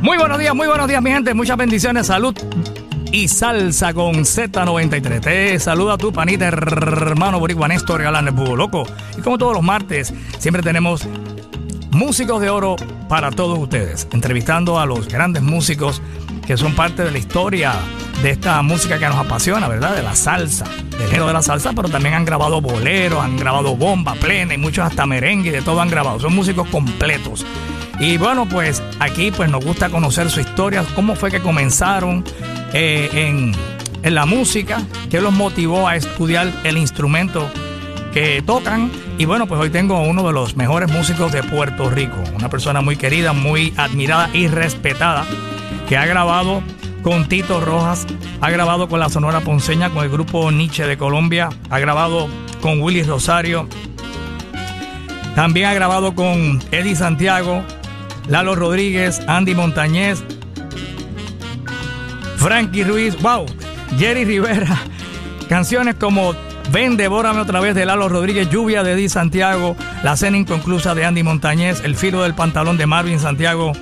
Muy buenos días, muy buenos días, mi gente. Muchas bendiciones, salud y salsa con Z93. Te saluda tu panita, hermano boricua Néstor Galán, Loco. Y como todos los martes, siempre tenemos músicos de oro para todos ustedes. Entrevistando a los grandes músicos que son parte de la historia de esta música que nos apasiona, ¿verdad? De la salsa, del género de la salsa, pero también han grabado boleros, han grabado bomba plena y muchos hasta merengue de todo han grabado. Son músicos completos. Y bueno, pues aquí pues nos gusta conocer su historia, cómo fue que comenzaron eh, en, en la música, qué los motivó a estudiar el instrumento que tocan. Y bueno, pues hoy tengo a uno de los mejores músicos de Puerto Rico, una persona muy querida, muy admirada y respetada, que ha grabado con Tito Rojas, ha grabado con la Sonora Ponceña, con el grupo Nietzsche de Colombia, ha grabado con Willy Rosario, también ha grabado con Eddie Santiago, Lalo Rodríguez, Andy Montañez, Frankie Ruiz, wow, Jerry Rivera, canciones como Ven, devórame otra vez de Lalo Rodríguez, Lluvia de Eddie Santiago, La cena inconclusa de Andy Montañez, El filo del pantalón de Marvin Santiago,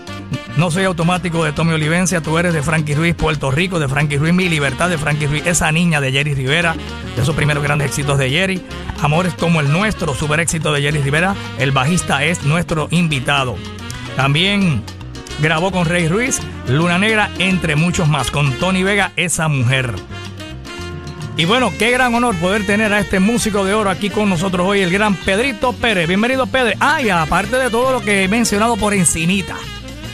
No soy automático de Tommy Olivencia, Tú eres de Frankie Ruiz, Puerto Rico de Frankie Ruiz, Mi libertad de Frankie Ruiz, Esa niña de Jerry Rivera, de esos primeros grandes éxitos de Jerry, Amores como el nuestro, super éxito de Jerry Rivera, el bajista es nuestro invitado. También grabó con Rey Ruiz, Luna Negra, entre muchos más, con Tony Vega, esa mujer. Y bueno, qué gran honor poder tener a este músico de oro aquí con nosotros hoy, el gran Pedrito Pérez. Bienvenido, Pedro. Ah, aparte de todo lo que he mencionado por encinita,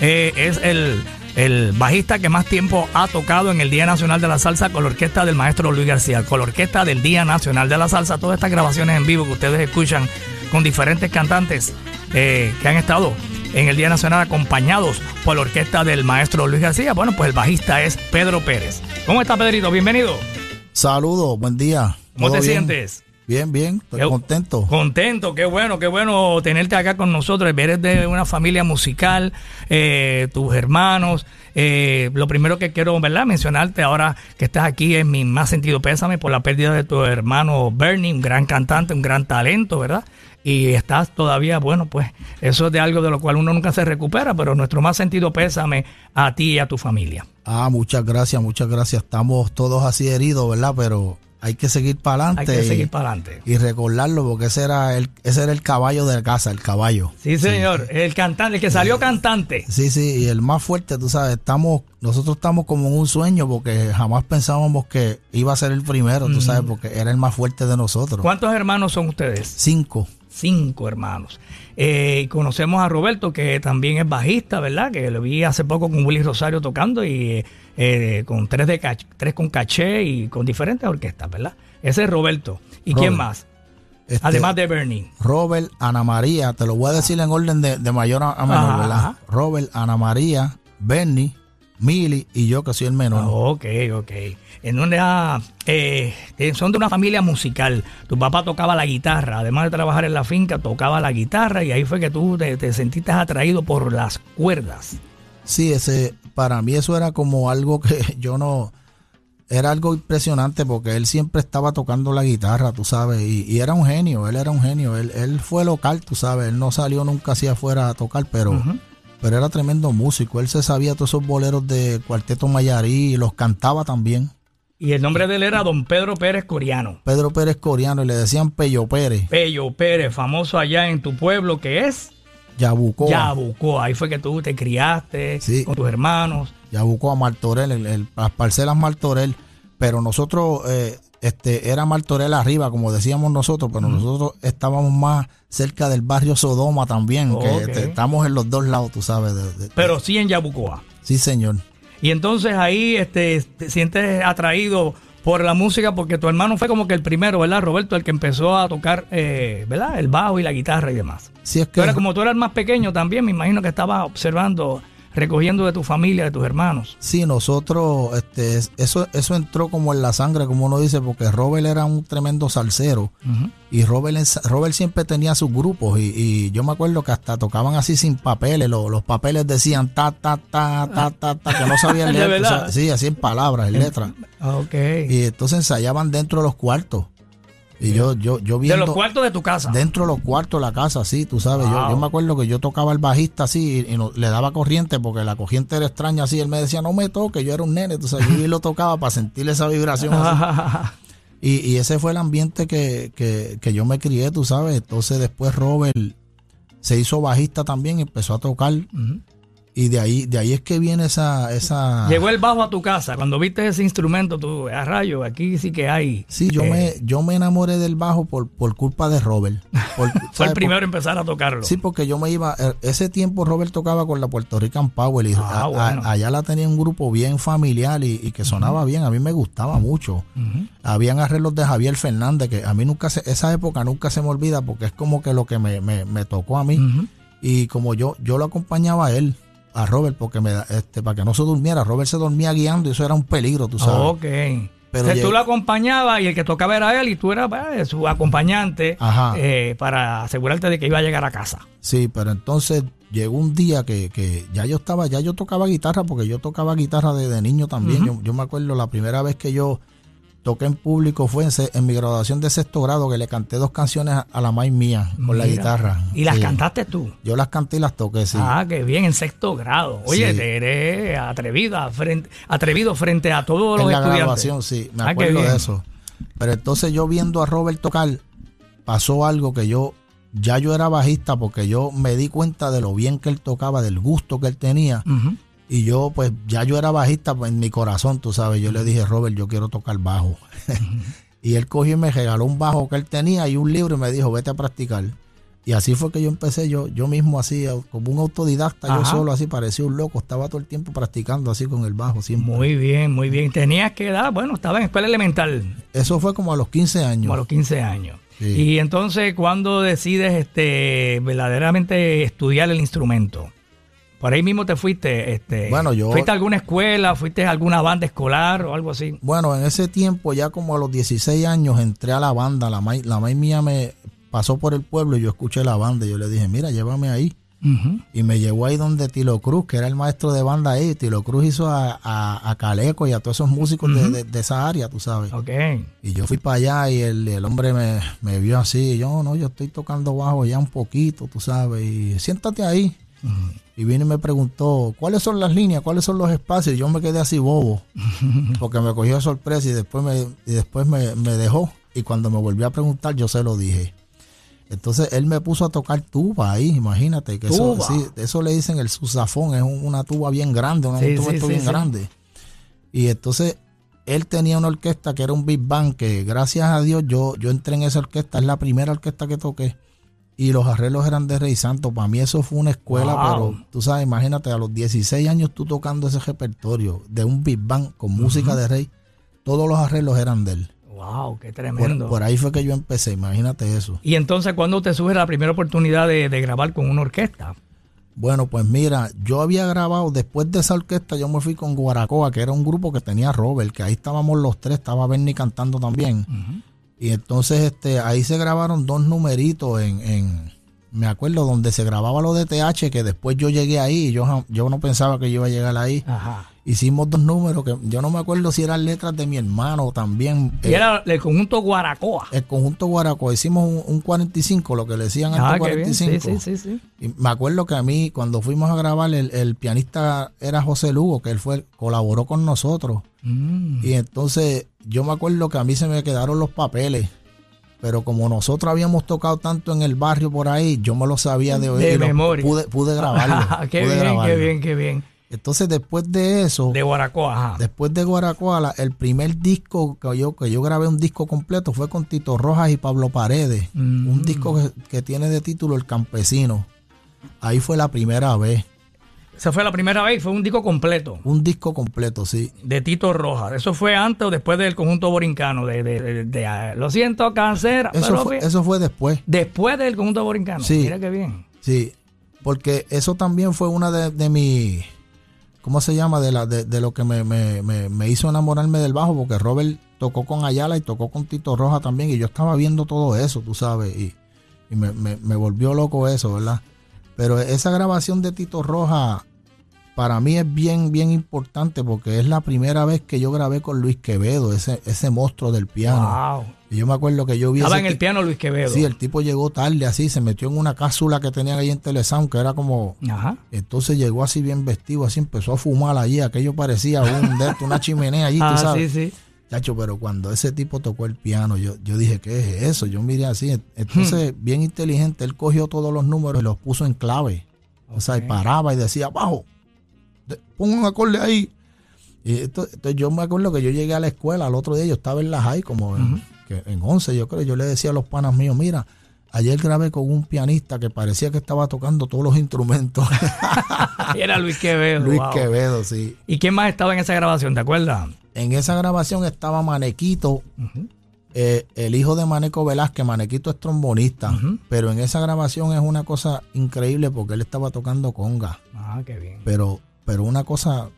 eh, es el, el bajista que más tiempo ha tocado en el Día Nacional de la Salsa con la orquesta del maestro Luis García, con la orquesta del Día Nacional de la Salsa. Todas estas grabaciones en vivo que ustedes escuchan con diferentes cantantes eh, que han estado en el Día Nacional acompañados por la orquesta del maestro Luis García. Bueno, pues el bajista es Pedro Pérez. ¿Cómo está Pedrito? Bienvenido. Saludos, buen día. ¿Cómo te bien? sientes? Bien, bien, estoy Qué- contento. Contento, qué bueno, qué bueno tenerte acá con nosotros. Eres de una familia musical, eh, tus hermanos. eh, lo primero que quiero, ¿verdad? Mencionarte ahora que estás aquí es mi más sentido pésame por la pérdida de tu hermano Bernie, un gran cantante, un gran talento, ¿verdad? Y estás todavía, bueno, pues eso es de algo de lo cual uno nunca se recupera, pero nuestro más sentido pésame a ti y a tu familia. Ah, muchas gracias, muchas gracias. Estamos todos así heridos, ¿verdad? Pero hay que seguir para Hay adelante. que y, seguir para adelante. y recordarlo porque ese era el ese era el caballo de la casa, el caballo. Sí, señor, el cantante, el que salió cantante. Sí, sí, y el más fuerte, tú sabes, estamos nosotros estamos como en un sueño porque jamás pensábamos que iba a ser el primero, tú sabes, porque era el más fuerte de nosotros. ¿Cuántos hermanos son ustedes? Cinco. cinco hermanos. Eh, y conocemos a Roberto, que también es bajista, ¿verdad? Que lo vi hace poco con Willy Rosario tocando y eh, con tres, de tres con caché y con diferentes orquestas, ¿verdad? Ese es Roberto. ¿Y quién más? Este, Además de Bernie. Robert, Ana María, te lo voy a decir en orden de, de mayor a, menor, Ajá, ¿verdad? ajá. Robert, Ana María, Bernie, Mili y yo que soy el menor. Ah, ok, ok. En una, eh, eh, son de una familia musical. Tu papá tocaba la guitarra, además de trabajar en la finca, tocaba la guitarra y ahí fue que tú te, te sentiste atraído por las cuerdas. Sí, ese, para mí eso era como algo que yo no, era algo impresionante porque él siempre estaba tocando la guitarra, tú sabes, y, y era un genio, él era un genio, él, él fue local, tú sabes, él no salió nunca hacia afuera a tocar, pero, pero era tremendo músico, él se sabía todos esos boleros de Cuarteto Mayarí y los cantaba también. Y el nombre de él era Don Pedro Pérez Coriano. Pedro Pérez Coriano y le decían Pello Pérez, Pello Pérez, famoso allá en tu pueblo, que es Yabucoa. Yabucoa. Ahí fue que tú te criaste Sí. con tus hermanos. ya buscó a Martorell, el- el- las parcelas Martorell, pero nosotros, eh, este, era Martorell arriba, como decíamos nosotros, pero nosotros estábamos más cerca del barrio Sodoma también, que este, estamos en los dos lados, tú sabes. de- de- Pero sí en Yabucoa. sí, señor. Y entonces ahí este, te sientes atraído por la música porque tu hermano fue como que el primero, ¿verdad, Roberto? El que empezó a tocar, eh, ¿verdad? El bajo y la guitarra y demás. Sí, es que eras como tú eras el más pequeño también, me imagino que estabas observando, recogiendo de tu familia, de tus hermanos. sí, nosotros, este, es- eso, eso entró como en la sangre, como uno dice, porque Robert era un tremendo salsero. Y Robert, Robert siempre tenía sus grupos y, y yo me acuerdo que hasta tocaban así sin papeles, lo- los papeles decían ta, ta, ta, ta, ta, ta, que no sabían ¿De leer. verdad? o sea, sí, así en palabras, en letras. Ok. Y entonces ensayaban dentro de los cuartos. Y yo, yo, yo viendo... De los cuartos de tu casa. Dentro de los cuartos de la casa, sí, tú sabes. Yo, yo, me acuerdo que yo tocaba el bajista así y, le daba corriente porque la corriente era extraña así. Él me decía, no me toque, yo era un nene. Tú sabes, yo lo tocaba para sentir esa vibración y, y, ese fue el ambiente que, que, que yo me crié, tú sabes. Entonces después Robert se hizo bajista también, empezó a tocar. Y de ahí, de ahí es que viene esa, esa... Llegó el bajo a tu casa. Cuando viste ese instrumento, tú, a rayo, aquí sí que hay. Sí, yo, me, eh, yo me enamoré del bajo por, por culpa de Robert. Fue el primero en empezar a tocarlo. Sí, porque yo me iba, eh, ese tiempo Robert tocaba con la Puerto Rican Power y ah, allá la tenía un grupo bien familiar y, que sonaba bien. A mí me gustaba mucho. Habían arreglos de Javier Fernández que a mí nunca se, esa época nunca se me olvida porque es como que lo que me, me, me tocó a mí. Y como yo, yo lo acompañaba a él a Robert porque me este para que no se durmiera. Robert se dormía guiando y eso era un peligro, tú sabes. Ok. Pero tú lo acompañabas y el que tocaba era él y tú eras pues, su acompañante eh, para asegurarte de que iba a llegar a casa. Sí, pero entonces llegó un día que, que ya yo estaba, ya yo tocaba guitarra porque yo tocaba guitarra desde niño también. yo, yo me acuerdo la primera vez que yo toqué en público fue en, mi graduación de sexto grado que le canté dos canciones a, la maíz mía con la guitarra. ¿Y las cantaste tú? Yo las canté y las toqué, sí. Ah, qué bien, en sexto grado. Oye, te eres atrevida, frente, atrevido frente a todos los en la graduación, sí, me ah, acuerdo de eso. Pero entonces yo viendo a Robert tocar, pasó algo que yo, ya yo era bajista porque yo me di cuenta de lo bien que él tocaba, del gusto que él tenía. Y yo, pues, ya yo era bajista en mi corazón, tú sabes. Yo le dije, Robert, yo quiero tocar bajo. y él cogió y me regaló un bajo que él tenía y un libro y me dijo, vete a practicar. Y así fue que yo empecé, yo, yo mismo así, como un autodidacta, yo solo así, parecía un loco, estaba todo el tiempo practicando así con el bajo. Siempre. Muy bien, muy bien. ¿Tenías que edad? Bueno, estaba en escuela elemental. Eso fue como a los 15 años. Como a los 15 años. Y entonces, ¿cuándo decides este, verdaderamente estudiar el instrumento? Por ahí mismo te fuiste, este, bueno, yo, ¿fuiste a alguna escuela, fuiste a alguna banda escolar o algo así? Bueno, en ese tiempo, ya como a los 16 años, entré a la banda, la maíz, la mía me pasó por el pueblo y yo escuché la banda y yo le dije, mira, llévame ahí. Y me llevó ahí donde Tilo Cruz, que era el maestro de banda ahí. Tilo Cruz hizo a, a, Caleco y a todos esos músicos de, de, esa área, tú sabes. Okay. Y yo fui para allá y el, el hombre me, me, vio así. Y yo, no, yo estoy tocando bajo ya un poquito, tú sabes. Y siéntate ahí. Y vino y me preguntó, ¿cuáles son las líneas? ¿Cuáles son los espacios? Y yo me quedé así bobo, porque me cogió sorpresa y después me, y después me, dejó. Y cuando me volvió a preguntar, yo se lo dije. Entonces él me puso a tocar tuba ahí, imagínate. que Eso, sí, eso le dicen el susafón, es una tuba bien grande, un instrumento bien grande. Y entonces él tenía una orquesta que era un Big Bang, que gracias a Dios yo, yo entré en esa orquesta, es la primera orquesta que toqué y los arreglos eran de Rey Santo. Para mí eso fue una escuela, pero tú sabes, imagínate, a los 16 años tú tocando ese repertorio de un Big Bang con música de Rey, todos los arreglos eran de él. Wow, qué tremendo. Por, ahí fue que yo empecé, imagínate eso. Y entonces, ¿cuándo te surge la primera oportunidad de, grabar con una orquesta? Bueno, pues mira, yo había grabado, después de esa orquesta, yo me fui con Guaracoa, que era un grupo que tenía Robert, que ahí estábamos los tres, estaba Bernie cantando también. Y entonces este, ahí se grabaron dos numeritos en, en, me acuerdo, donde se grababa lo de TH, que después yo llegué ahí y yo, yo no pensaba que yo iba a llegar ahí. Ajá hicimos dos números que yo no me acuerdo si eran letras de mi hermano también. Y era el conjunto Guaracoa. El conjunto Guaracoa. Hicimos un, 45, lo que le decían al 45. Sí, sí, sí, Y me acuerdo que a mí, cuando fuimos a grabar, el, pianista era José Lugo, que él fue, colaboró con nosotros. Mm. Y entonces yo me acuerdo que a mí se me quedaron los papeles. Pero como nosotros habíamos tocado tanto en el barrio por ahí, yo me lo sabía de oír. De memoria. Pude, pude grabarlo. qué bien, qué bien, qué bien. Entonces, después de eso. De Guaracoa, Después de Guaracoa, el primer disco que yo, que yo grabé un disco completo fue con Tito Rojas y Pablo Paredes. Mm. Un disco que, tiene de título El Campesino. Ahí fue la primera vez. Esa fue la primera vez, fue un disco completo. Un disco completo, sí. De Tito Rojas. ¿Eso fue antes o después del conjunto borincano? De, de, ah, lo siento, cáncer. Eso, fue, eso fue después. Después del conjunto borincano. Sí. Mira qué bien. Sí, porque eso también fue una de mis ¿cómo se llama? De, la, de, lo que me, hizo enamorarme del bajo, porque Robert tocó con Ayala y tocó con Tito Roja también, y yo estaba viendo todo eso, tú sabes, y, me, volvió loco eso, ¿verdad? Pero esa grabación de Tito Roja, para mí es bien, bien importante porque es la primera vez que yo grabé con Luis Quevedo, ese, ese monstruo del piano. Wow. Y yo me acuerdo que yo vi Estaba en el piano Luis Quevedo. Sí, el tipo llegó tarde así, se metió en una cápsula que tenían ahí en Telesound, que era como... Ajá. Entonces llegó así bien vestido, así empezó a fumar allí, aquello parecía un una chimenea allí, Ah, tú sabes. sí, sí. Chacho, pero cuando ese tipo tocó el piano, yo, yo dije, ¿qué es eso? Yo miré así. Entonces, Hmm. bien inteligente, él cogió todos los números y los puso en clave. O sea, y paraba y decía, bajo, de- pon un acorde ahí. Y esto- entonces yo me acuerdo que yo llegué a la escuela, al otro día yo estaba en la high, como en, que en 11 yo creo, yo le decía a los panas míos, mira, ayer grabé con un pianista que parecía que estaba tocando todos los instrumentos. Y Era Luis Quevedo. Luis wow. Quevedo, sí. ¿Y quién más estaba en esa grabación? ¿Te acuerdas? En esa grabación estaba Manequito, eh, el hijo de Maneco Velázquez. Manequito es trombonista, pero en esa grabación es una cosa increíble porque él estaba tocando conga, Ah, qué bien. pero, pero una cosa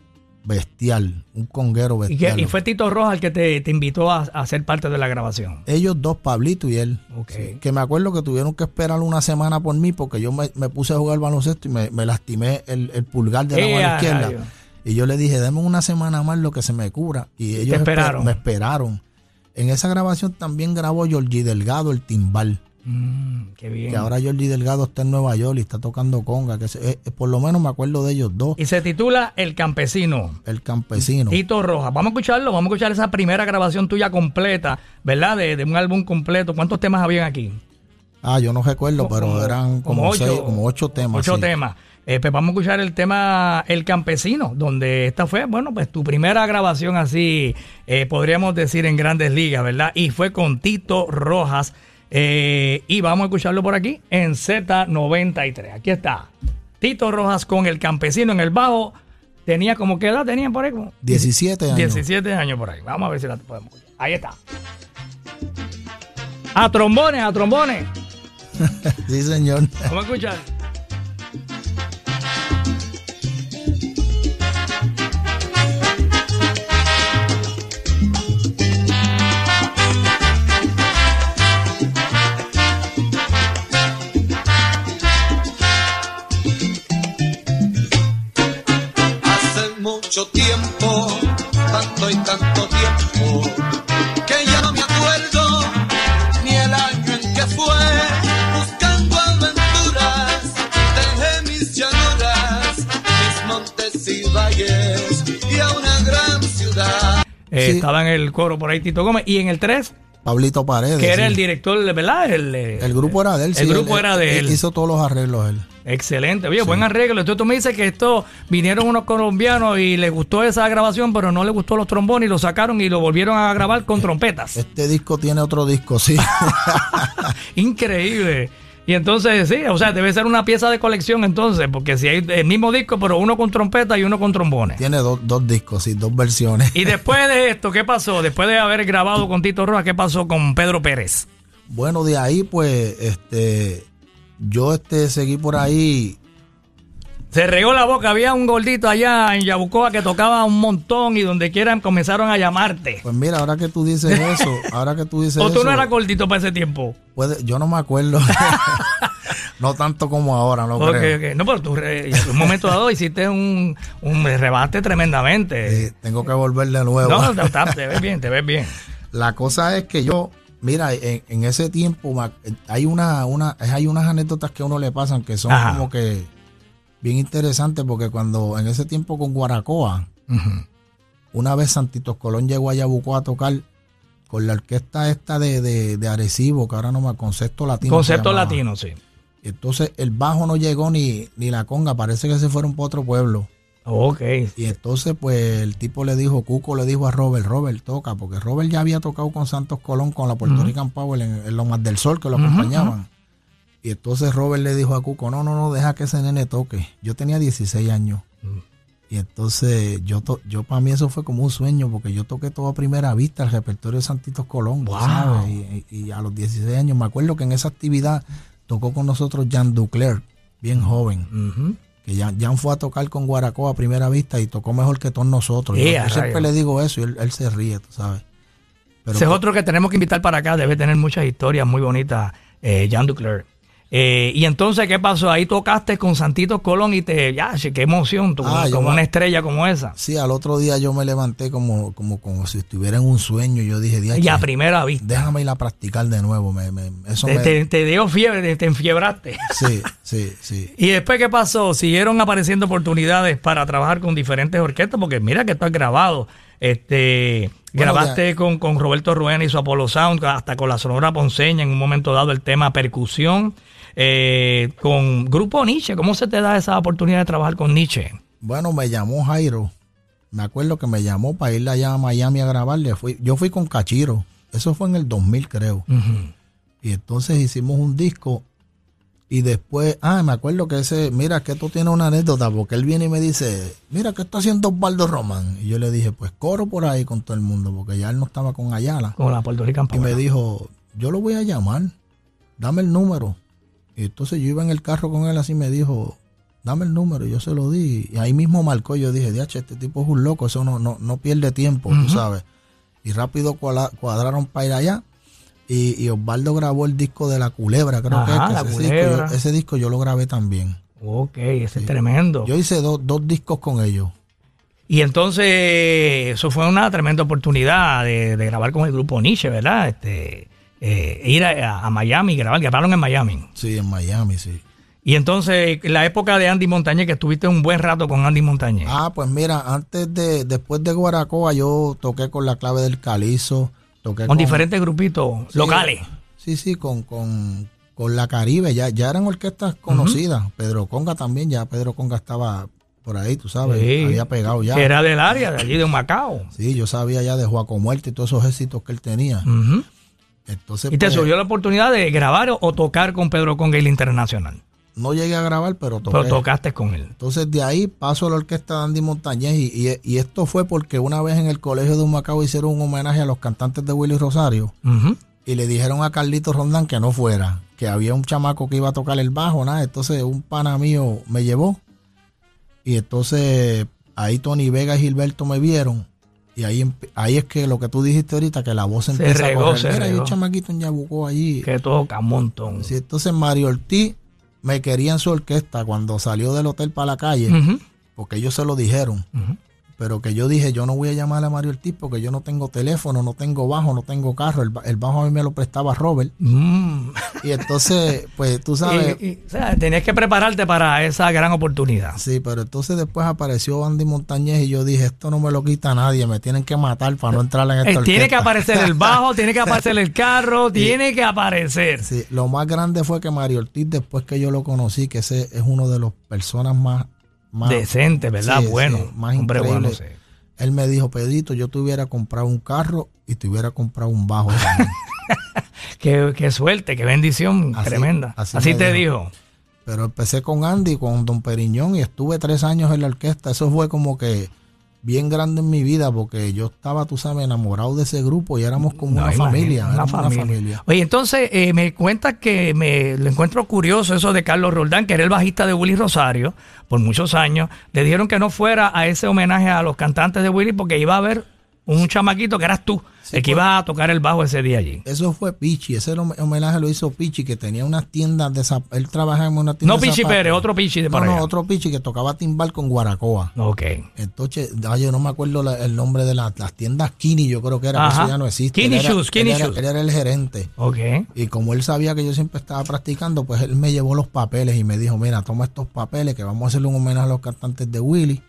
bestial, un conguero ¿Y, qué- bestial. y fue Tito Rojas el que te, te invitó a, a ser parte de la grabación? Ellos dos, Pablito y él. Sí, que me acuerdo que tuvieron que esperar una semana por mí porque yo me, me puse a jugar baloncesto y me, me lastimé el, el pulgar de la Eh, mano izquierda. Y yo le dije, deme una semana más lo que se me cura. Y ellos esper- me esperaron. En esa grabación también grabó Georgie Delgado el timbal. Mm, qué bien. Que ahora Georgie Delgado está en Nueva York y está tocando conga. Que se- eh, por lo menos me acuerdo de ellos dos. Y se titula El Campesino. El campesino. Tito Rojas. Vamos a escucharlo, vamos a escuchar esa primera grabación tuya completa, ¿verdad? De, de un álbum completo. ¿Cuántos temas habían aquí? Ah, yo no recuerdo, pero eran como, como ocho- seis, como ocho temas. Ocho sí. temas. Eh, pues vamos a escuchar el tema El Campesino, donde esta fue, bueno, pues tu primera grabación así, eh, podríamos decir, en grandes ligas, ¿verdad? Y fue con Tito Rojas. Eh, y vamos a escucharlo por aquí en Z93. Aquí está. Tito Rojas con El Campesino en el bajo. Tenía como qué edad tenían por ahí? Como 17 años. 17 años por ahí. Vamos a ver si la podemos escuchar. Ahí está. A trombones, a trombones. Sí, señor. Vamos a escuchar. Estaba en el coro por ahí Tito Gómez. Y en el 3, Pablito Paredes. que era sí. el director, ¿verdad? El, El grupo era de él. El sí, grupo era de él. Hizo todos los arreglos él. Excelente. Oye, buen arreglo. Entonces tú me dices que esto vinieron unos colombianos y les gustó esa grabación, pero no les gustó los trombones y lo sacaron y lo volvieron a grabar con trompetas. Este disco tiene otro disco, sí. Increíble. Y entonces, sí, o sea, debe ser una pieza de colección entonces, porque si hay el mismo disco, pero uno con trompeta y uno con trombones. tiene dos, dos discos, sí, dos versiones. Y después de esto, ¿qué pasó? Después de haber grabado con Tito Rojas, ¿qué pasó con Pedro Pérez? Bueno, de ahí, pues, este, yo este, seguí por ahí. Se regó la boca, había un gordito allá en Yabucoa que tocaba un montón y donde quieran comenzaron a llamarte. Pues mira, ahora que tú dices eso, ahora que tú dices ¿O tú eso, no eras gordito para ese tiempo? puede- yo no me acuerdo. no tanto como ahora, no Ok, creo. ok. No, pero tú en un momento dado hiciste un, un rebate tremendamente. Eh, tengo que volver de nuevo. no, te, te- te ves bien, te ves bien. La cosa es que yo, mira, en, en ese tiempo hay una, una, hay unas anécdotas que a uno le pasan que son Ajá. como que bien interesantes porque cuando en ese tiempo con Guaracoa, Ujú. una vez Santitos Colón llegó a Yabucoa a tocar con la orquesta esta de, de, de Arecibo, que ahora no me concepto latino. Concepto latino, sí. Entonces el bajo no llegó ni, ni la conga, parece que se fueron para otro pueblo. Ok. Y entonces, pues, el tipo le dijo, Cuco le dijo a Robert, Robert, toca, porque Robert ya había tocado con Santos Colón, con la Puerto Rican Power en, en los más del sol que lo acompañaban. Y entonces Robert le dijo a Cuco, no, no, no, deja que ese nene toque. Yo tenía 16 años. Y entonces, yo to- yo para mí eso fue como un sueño, porque yo toqué todo a primera vista el repertorio de Santitos Colón, Wow. ¿sabes? Y, a los 16 años, me acuerdo que en esa actividad tocó con nosotros Jan Duclerc, bien joven que Jan, Jan fue a tocar con Guaracoa a primera vista y tocó mejor que todos nosotros. Yo, ¡Eh, yo siempre le digo eso y él, él se ríe, tú sabes. Pero Ese es otro que tenemos que invitar para acá. Debe tener muchas historias muy bonitas, eh, Jan Duclerc. Eh, y entonces, ¿qué pasó? Ahí tocaste con Santito Colón y te, ya, qué emoción, tú, Ah, como me- una estrella como esa. Sí, al otro día yo me levanté como, como, como si estuviera en un sueño. Yo dije, Y a "Diache, primera vista. déjame ir a practicar de nuevo. Me, me- eso Te, me- te- te dio fiebre, te, te enfiebraste. Sí, sí, sí. ¿Y después qué pasó? Siguieron apareciendo oportunidades para trabajar con diferentes orquestas, porque mira que tú has grabado. Este, Bueno, grabaste con, con Roberto Ruena y su Apollo Sound, hasta con la Sonora Ponceña en un momento dado el tema percusión. Eh, con Grupo Nietzsche, ¿cómo se te da esa oportunidad de trabajar con Nietzsche? Bueno, me llamó Jairo. Me acuerdo que me llamó para ir allá a Miami a grabarle. Fui, yo fui con Cachiro. Eso fue en el 2000, creo. Y entonces hicimos un disco. Y después, ah, me acuerdo que ese, mira, que esto tiene una anécdota, porque él viene y me dice, mira, ¿qué está haciendo Osvaldo Román? Y yo le dije, pues coro por ahí con todo el mundo, porque ya él no estaba con Ayala. Con la Puerto Rican Y me dijo, yo lo voy a llamar, dame el número. Entonces yo iba en el carro con él así, me dijo, dame el número. Y yo se lo di. Y ahí mismo marcó. Yo dije, diache, este tipo es un loco, eso no, no, no pierde tiempo, tú sabes. Y rápido cuadra- cuadraron para ir allá. Y, y Osvaldo grabó el disco de La Culebra, creo que, es, que ese, disco yo, ese disco yo lo grabé también. Ok, ese es tremendo. Yo hice dos dos discos con ellos. Y entonces, eso fue una tremenda oportunidad de, de grabar con el grupo Nietzsche, ¿verdad? Este, eh, ir a, a Miami y grabar, grabaron en Miami. Sí, en Miami, sí. Y entonces, la época de Andy Montañez, que estuviste un buen rato con Andy Montañez. Ah, pues mira, antes de, después de Guaracoa, yo toqué con la clave del calizo, toqué con diferentes grupitos Sí, locales. Sí, sí, con, con, con la Caribe, ya, ya eran orquestas conocidas. Pedro Conga también, ya Pedro Conga estaba por ahí, tú sabes, Sí. había pegado ya. Que era del área, de allí de Macao. Sí, yo sabía ya de Juaco Muerte y todos esos éxitos que él tenía. Ujú. Entonces, Y te pues, surgió la oportunidad de grabar o, o tocar con Pedro Conga y el Internacional. no llegué a grabar, pero toqué. Pero tocaste con él. Entonces de ahí paso a la orquesta de Andy Montañez y, y- y esto fue porque una vez en el colegio de Humacao hicieron un homenaje a los cantantes de Willy Rosario y le dijeron a Carlito Rondán que no fuera, que había un chamaco que iba a tocar el bajo, nada. Entonces un pana mío me llevó y entonces ahí Tony Vega y Gilberto me vieron y ahí, ahí es que lo que tú dijiste ahorita, que la voz empieza regó, a correr. se Mira, hay regó. un chamaquito en Yabucó allí. Que toca un montón. Sí, entonces Mario Ortiz me quería en su orquesta cuando salió del hotel para la calle, porque ellos se lo dijeron. Ujú. Pero que yo dije, yo no voy a llamar a Mario Ortiz porque yo no tengo teléfono, no tengo bajo, no tengo carro. El, el bajo a mí me lo prestaba Robert. Mm. Y entonces, pues tú sabes, Y- y, o sea, tenías que prepararte para esa gran oportunidad. sí, pero entonces después apareció Andy Montañez y yo dije, esto no me lo quita nadie, me tienen que matar para no entrar en esta Eh, tiene que orquesta". aparecer el bajo, tiene que aparecer el carro, tiene que aparecer. Sí, lo más grande fue que Mario Ortiz, después que yo lo conocí, que ese es uno de los personas más... más Decente, ¿verdad? Sí, bueno, sí, más hombre increíble. bueno, sí. Él me dijo, Pedrito, yo te hubiera comprado un carro y te hubiera comprado un bajo. también". Qué, qué suerte, qué bendición Así- tremenda. así te dijo. dijo. Pero empecé con Andy, con Don Periñón y estuve tres años en la orquesta. Eso fue como que bien grande en mi vida porque yo estaba, tú sabes, enamorado de ese grupo y éramos como No, una familia. una familia. una familia. Oye, entonces eh, me cuenta que me lo encuentro curioso eso de Carlos Roldán, que era el bajista de Willy Rosario por muchos años. Le dijeron que no fuera a ese homenaje a los cantantes de Willy porque iba a haber un chamaquito que eras tú, el que pues. iba a tocar el bajo ese día allí. Eso fue Pichi, ese home- homenaje lo hizo Pichi, que tenía unas tiendas de zap- Él trabajaba en una tienda No de Pichi. Pérez, otro Pichi de No, para no, allá. otro Pichi que tocaba timbal con Guaracoa. Ok. Entonces, ay, yo no me acuerdo la- el nombre de la- las tiendas Kini, yo creo que era, Ajá. eso ya no existe. Kini Shoes, Kini Shoes. Él era el gerente. Ok. Y como él sabía que yo siempre estaba practicando, pues él me llevó los papeles y me dijo, mira, toma estos papeles que vamos a hacerle un homenaje a los cantantes de Willy.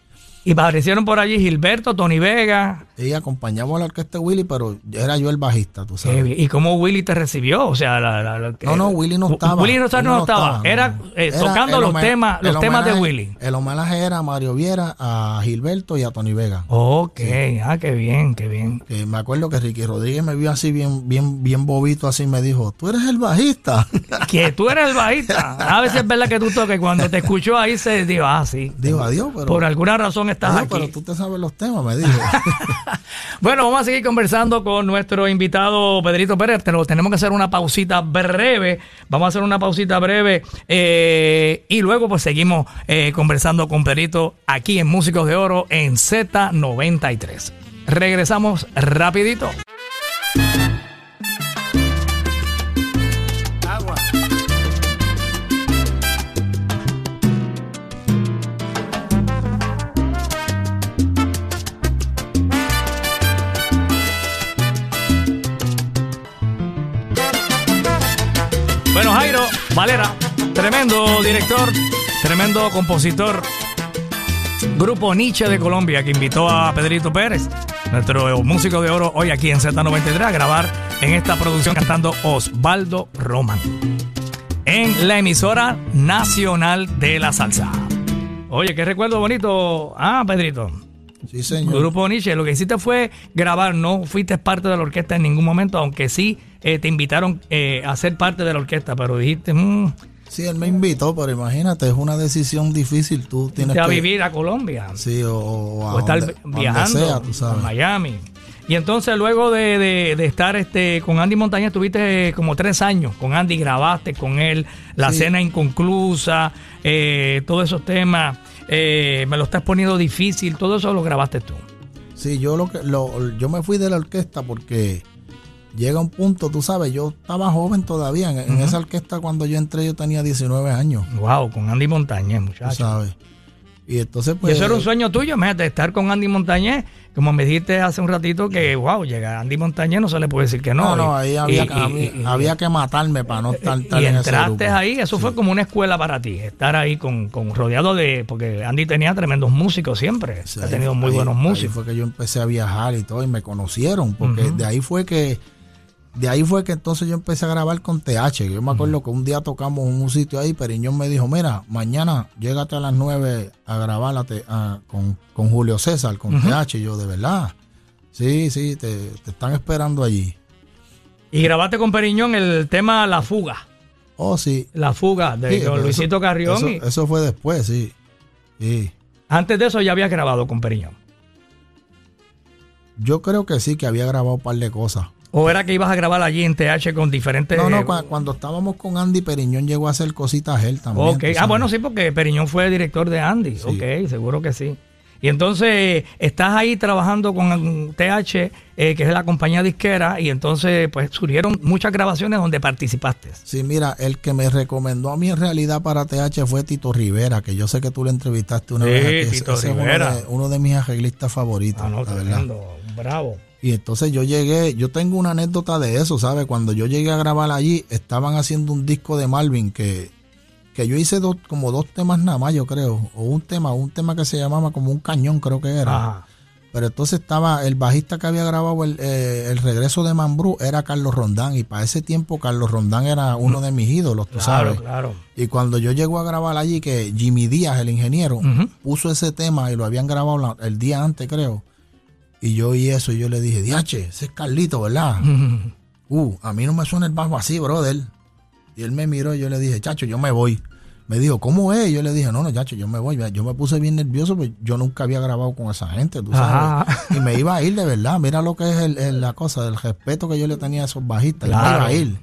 Y aparecieron por allí Gilberto, Tony Vega. Y acompañamos a la orquesta de Willy, pero era yo el bajista, tú sabes. ¿Y cómo Willy te recibió? O sea, la, la- la- No, no, Willy no estaba. Willy Rosario no estaba. Era, eh, Era tocando los temas, los temas de Willy. El homenaje era a Mario Viera, a Gilberto y a Tony Vega. Ok, ah, qué bien, qué bien. Me acuerdo que Ricky Rodríguez me vio así bien, bien, bien bobito, así me dijo, tú eres el bajista. Que tú eres el bajista. A veces es verdad que tú toques. Cuando te escuchó ahí se dijo, ah, sí. Digo, adiós, pero, Por alguna razón estás adiós, aquí. pero tú te sabes los temas, me dijo. Bueno, vamos a seguir conversando con nuestro invitado Pedrito Pérez, pero tenemos que hacer una pausita breve. Vamos a hacer una pausita breve eh, y luego pues seguimos eh, conversando con Pedrito aquí en Músicos de Oro en Z93. Regresamos rapidito. Valera, tremendo director, tremendo compositor. Grupo Nietzsche de Colombia que invitó a Pedrito Pérez, nuestro músico de oro, hoy aquí en Z93 a grabar en esta producción cantando Osvaldo Roman en la emisora nacional de la salsa. Oye, qué recuerdo bonito. Ah, Pedrito. Sí, señor. Grupo Nietzsche, lo que hiciste fue grabar, no fuiste parte de la orquesta en ningún momento, aunque sí eh, te invitaron eh, a ser parte de la orquesta, pero dijiste, mm, Sí, él me invitó, pero imagínate, es una decisión difícil. Tú tienes irte a que vivir a Colombia Sí, o, o a o estar donde- viajando sea, tú a. Miami. Y entonces luego de, de- de estar este con Andy Montañez, estuviste como tres años con Andy, grabaste con él La Sí. Cena Inconclusa, eh, todos esos temas. eh, me lo estás poniendo difícil, todo eso lo grabaste tú. Sí, yo lo que lo, yo me fui de la orquesta porque llega un punto, tú sabes, yo estaba joven todavía. En, en esa orquesta cuando yo entré yo tenía 19 años, Wow, con Andy Montañez, muchachos. sabes. Y entonces Y pues eso era un sueño tuyo, imagínate, estar con Andy Montañez, como me dijiste hace un ratito que, wow, llega Andy Montañez, no se le puede decir que no. no, no, ahí había, y- que- y- había, y- había que matarme para no estar, estar y en ese entraste grupo. ahí, eso fue como una escuela para ti, estar ahí con, con rodeado de, porque Andy tenía tremendos músicos siempre, Sí, ha ahí tenido muy ahí- buenos ahí músicos. fue que yo empecé a viajar y todo y me conocieron, porque de ahí fue que de ahí fue que entonces yo empecé a grabar con TH. Yo me acuerdo que un día tocamos en un sitio ahí, Periñón me dijo, mira, mañana llégate a las 9 a grabar te- a- con, con Julio César, con TH. Y yo, de verdad, sí, sí, te, te están esperando allí. Y grabaste con Periñón el tema La Fuga, Oh, sí. La Fuga de Sí, Luisito eso- Carrión. Eso, y eso fue después, sí. sí. antes de eso ya había grabado con Periñón. Yo creo que sí, que había grabado un par de cosas. ¿O era que ibas a grabar allí en TH con diferentes... No, no, cua- cuando, estábamos con Andy Periñón llegó a hacer cositas él también. Ok, tú ah, bueno, sí, porque Periñón fue director de Andy. Sí. Ok, seguro que sí. Y entonces estás ahí trabajando con TH, eh, que es la compañía disquera, y entonces pues surgieron muchas grabaciones donde participaste. Sí, mira, el que me recomendó a mí en realidad para TH fue Tito Rivera, que yo sé que tú le entrevistaste una Sí, vez. aquí. Tito ese es uno Rivera. de, uno de mis arreglistas favoritos, Ah, no, la verdad. tremendo, bravo. Y entonces yo llegué, yo tengo una anécdota de eso, ¿sabes? Cuando yo llegué a grabar allí, estaban haciendo un disco de Malvin que, que yo hice dos, como dos temas nada más, yo creo. O un tema, un tema que se llamaba como un cañón, creo que era. Ajá. Pero entonces estaba el bajista que había grabado el, eh, el regreso de Mambrú, era Carlos Rondán. Y para ese tiempo Carlos Rondán era uno de mis ídolos, tú Claro, sabes. claro. Y cuando yo llego a grabar allí, que Jimmy Díaz, el ingeniero, puso ese tema y lo habían grabado la- el día antes, creo. Y yo oí eso y yo le dije, Diache, ese es Carlito, ¿verdad? Uh, a mí no me suena el bajo así, brother. Y él me miró y yo le dije, chacho, yo me voy. Me dijo, ¿cómo es? Yo le dije, no, no, chacho, yo me voy. Yo me puse bien nervioso, porque yo nunca había grabado con esa gente, tú sabes. Ajá. Y me iba a ir de verdad. Mira lo que es el- el- la cosa, el respeto que yo le tenía a esos bajistas. Yo me Claro. iba a ir.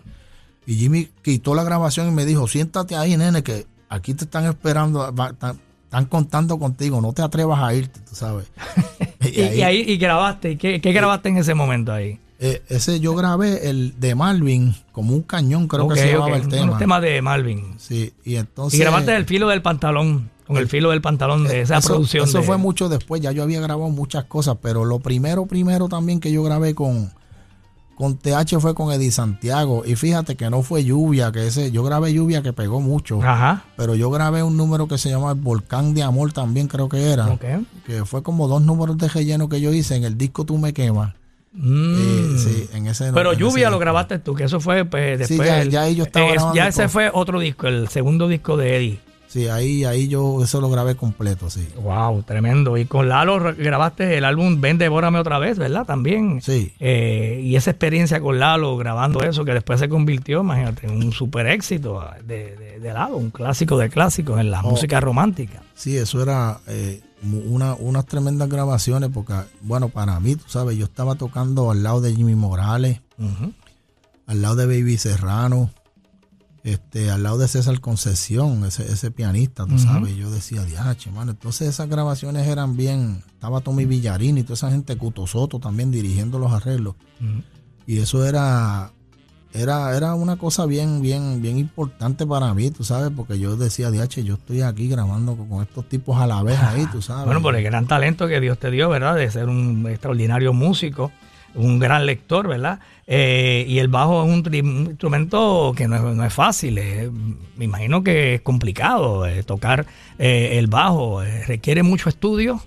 Y Jimmy quitó la grabación y me dijo, siéntate ahí, nene, que aquí te están esperando, están contando contigo, no te atrevas a irte, tú sabes. Y, y ahí y grabaste. ¿Y qué, qué grabaste en ese momento ahí? eh, ese yo grabé el de Malvin como un cañón, creo que se llamaba el un tema. tema de Malvin. Sí, y entonces... Y grabaste el filo del pantalón, con el filo del pantalón de esa Eh, eso, producción. Eso de- fue mucho después, ya yo había grabado muchas cosas, pero lo primero, primero también que yo grabé con, con TH fue con Eddie Santiago. Y fíjate que no fue lluvia, que ese, yo grabé lluvia que pegó mucho. Ajá. Pero yo grabé un número que se llama El Volcán de Amor también, creo que era. Ok. Que fue como dos números de relleno que yo hice en el disco Tú me quemas. Mm. Eh, sí, en ese Pero en Lluvia ese lo grabaste tú, que eso fue pues, Sí, después. ya- ya yo estaba eh, ya ese fue otro disco, el segundo disco de Eddie. Sí, ahí, ahí yo eso lo grabé completo, sí. Wow, tremendo. Y con Lalo grabaste el álbum Ven, Devórame otra vez, ¿verdad? También. Sí. Eh, y esa experiencia con Lalo grabando eso, que después se convirtió, imagínate, en un super éxito de, de, de Lalo, un clásico de clásicos en la Oh. música romántica. Sí, eso era eh, una, unas tremendas grabaciones porque, bueno, para mí, tú sabes, yo estaba tocando al lado de Jimmy Morales, al lado de Baby Serrano, este, al lado de César Concesión, ese, ese pianista, tú sabes. Yo decía, diache, mano. Entonces esas grabaciones eran bien, estaba Tommy Villarini y toda esa gente, Cuto Soto también dirigiendo los arreglos. Y eso era, era, era una cosa bien, bien, bien importante para mí, tú sabes, porque yo decía, diache, yo estoy aquí grabando con, con estos tipos a la vez ahí, tú sabes. Bueno, por el gran talento que Dios te dio, ¿verdad? De ser un extraordinario músico. Un gran lector, ¿verdad? Eh, y el bajo es un, instrumento que no es, no es fácil. eh, me imagino que es complicado eh, tocar el bajo. requiere mucho estudio.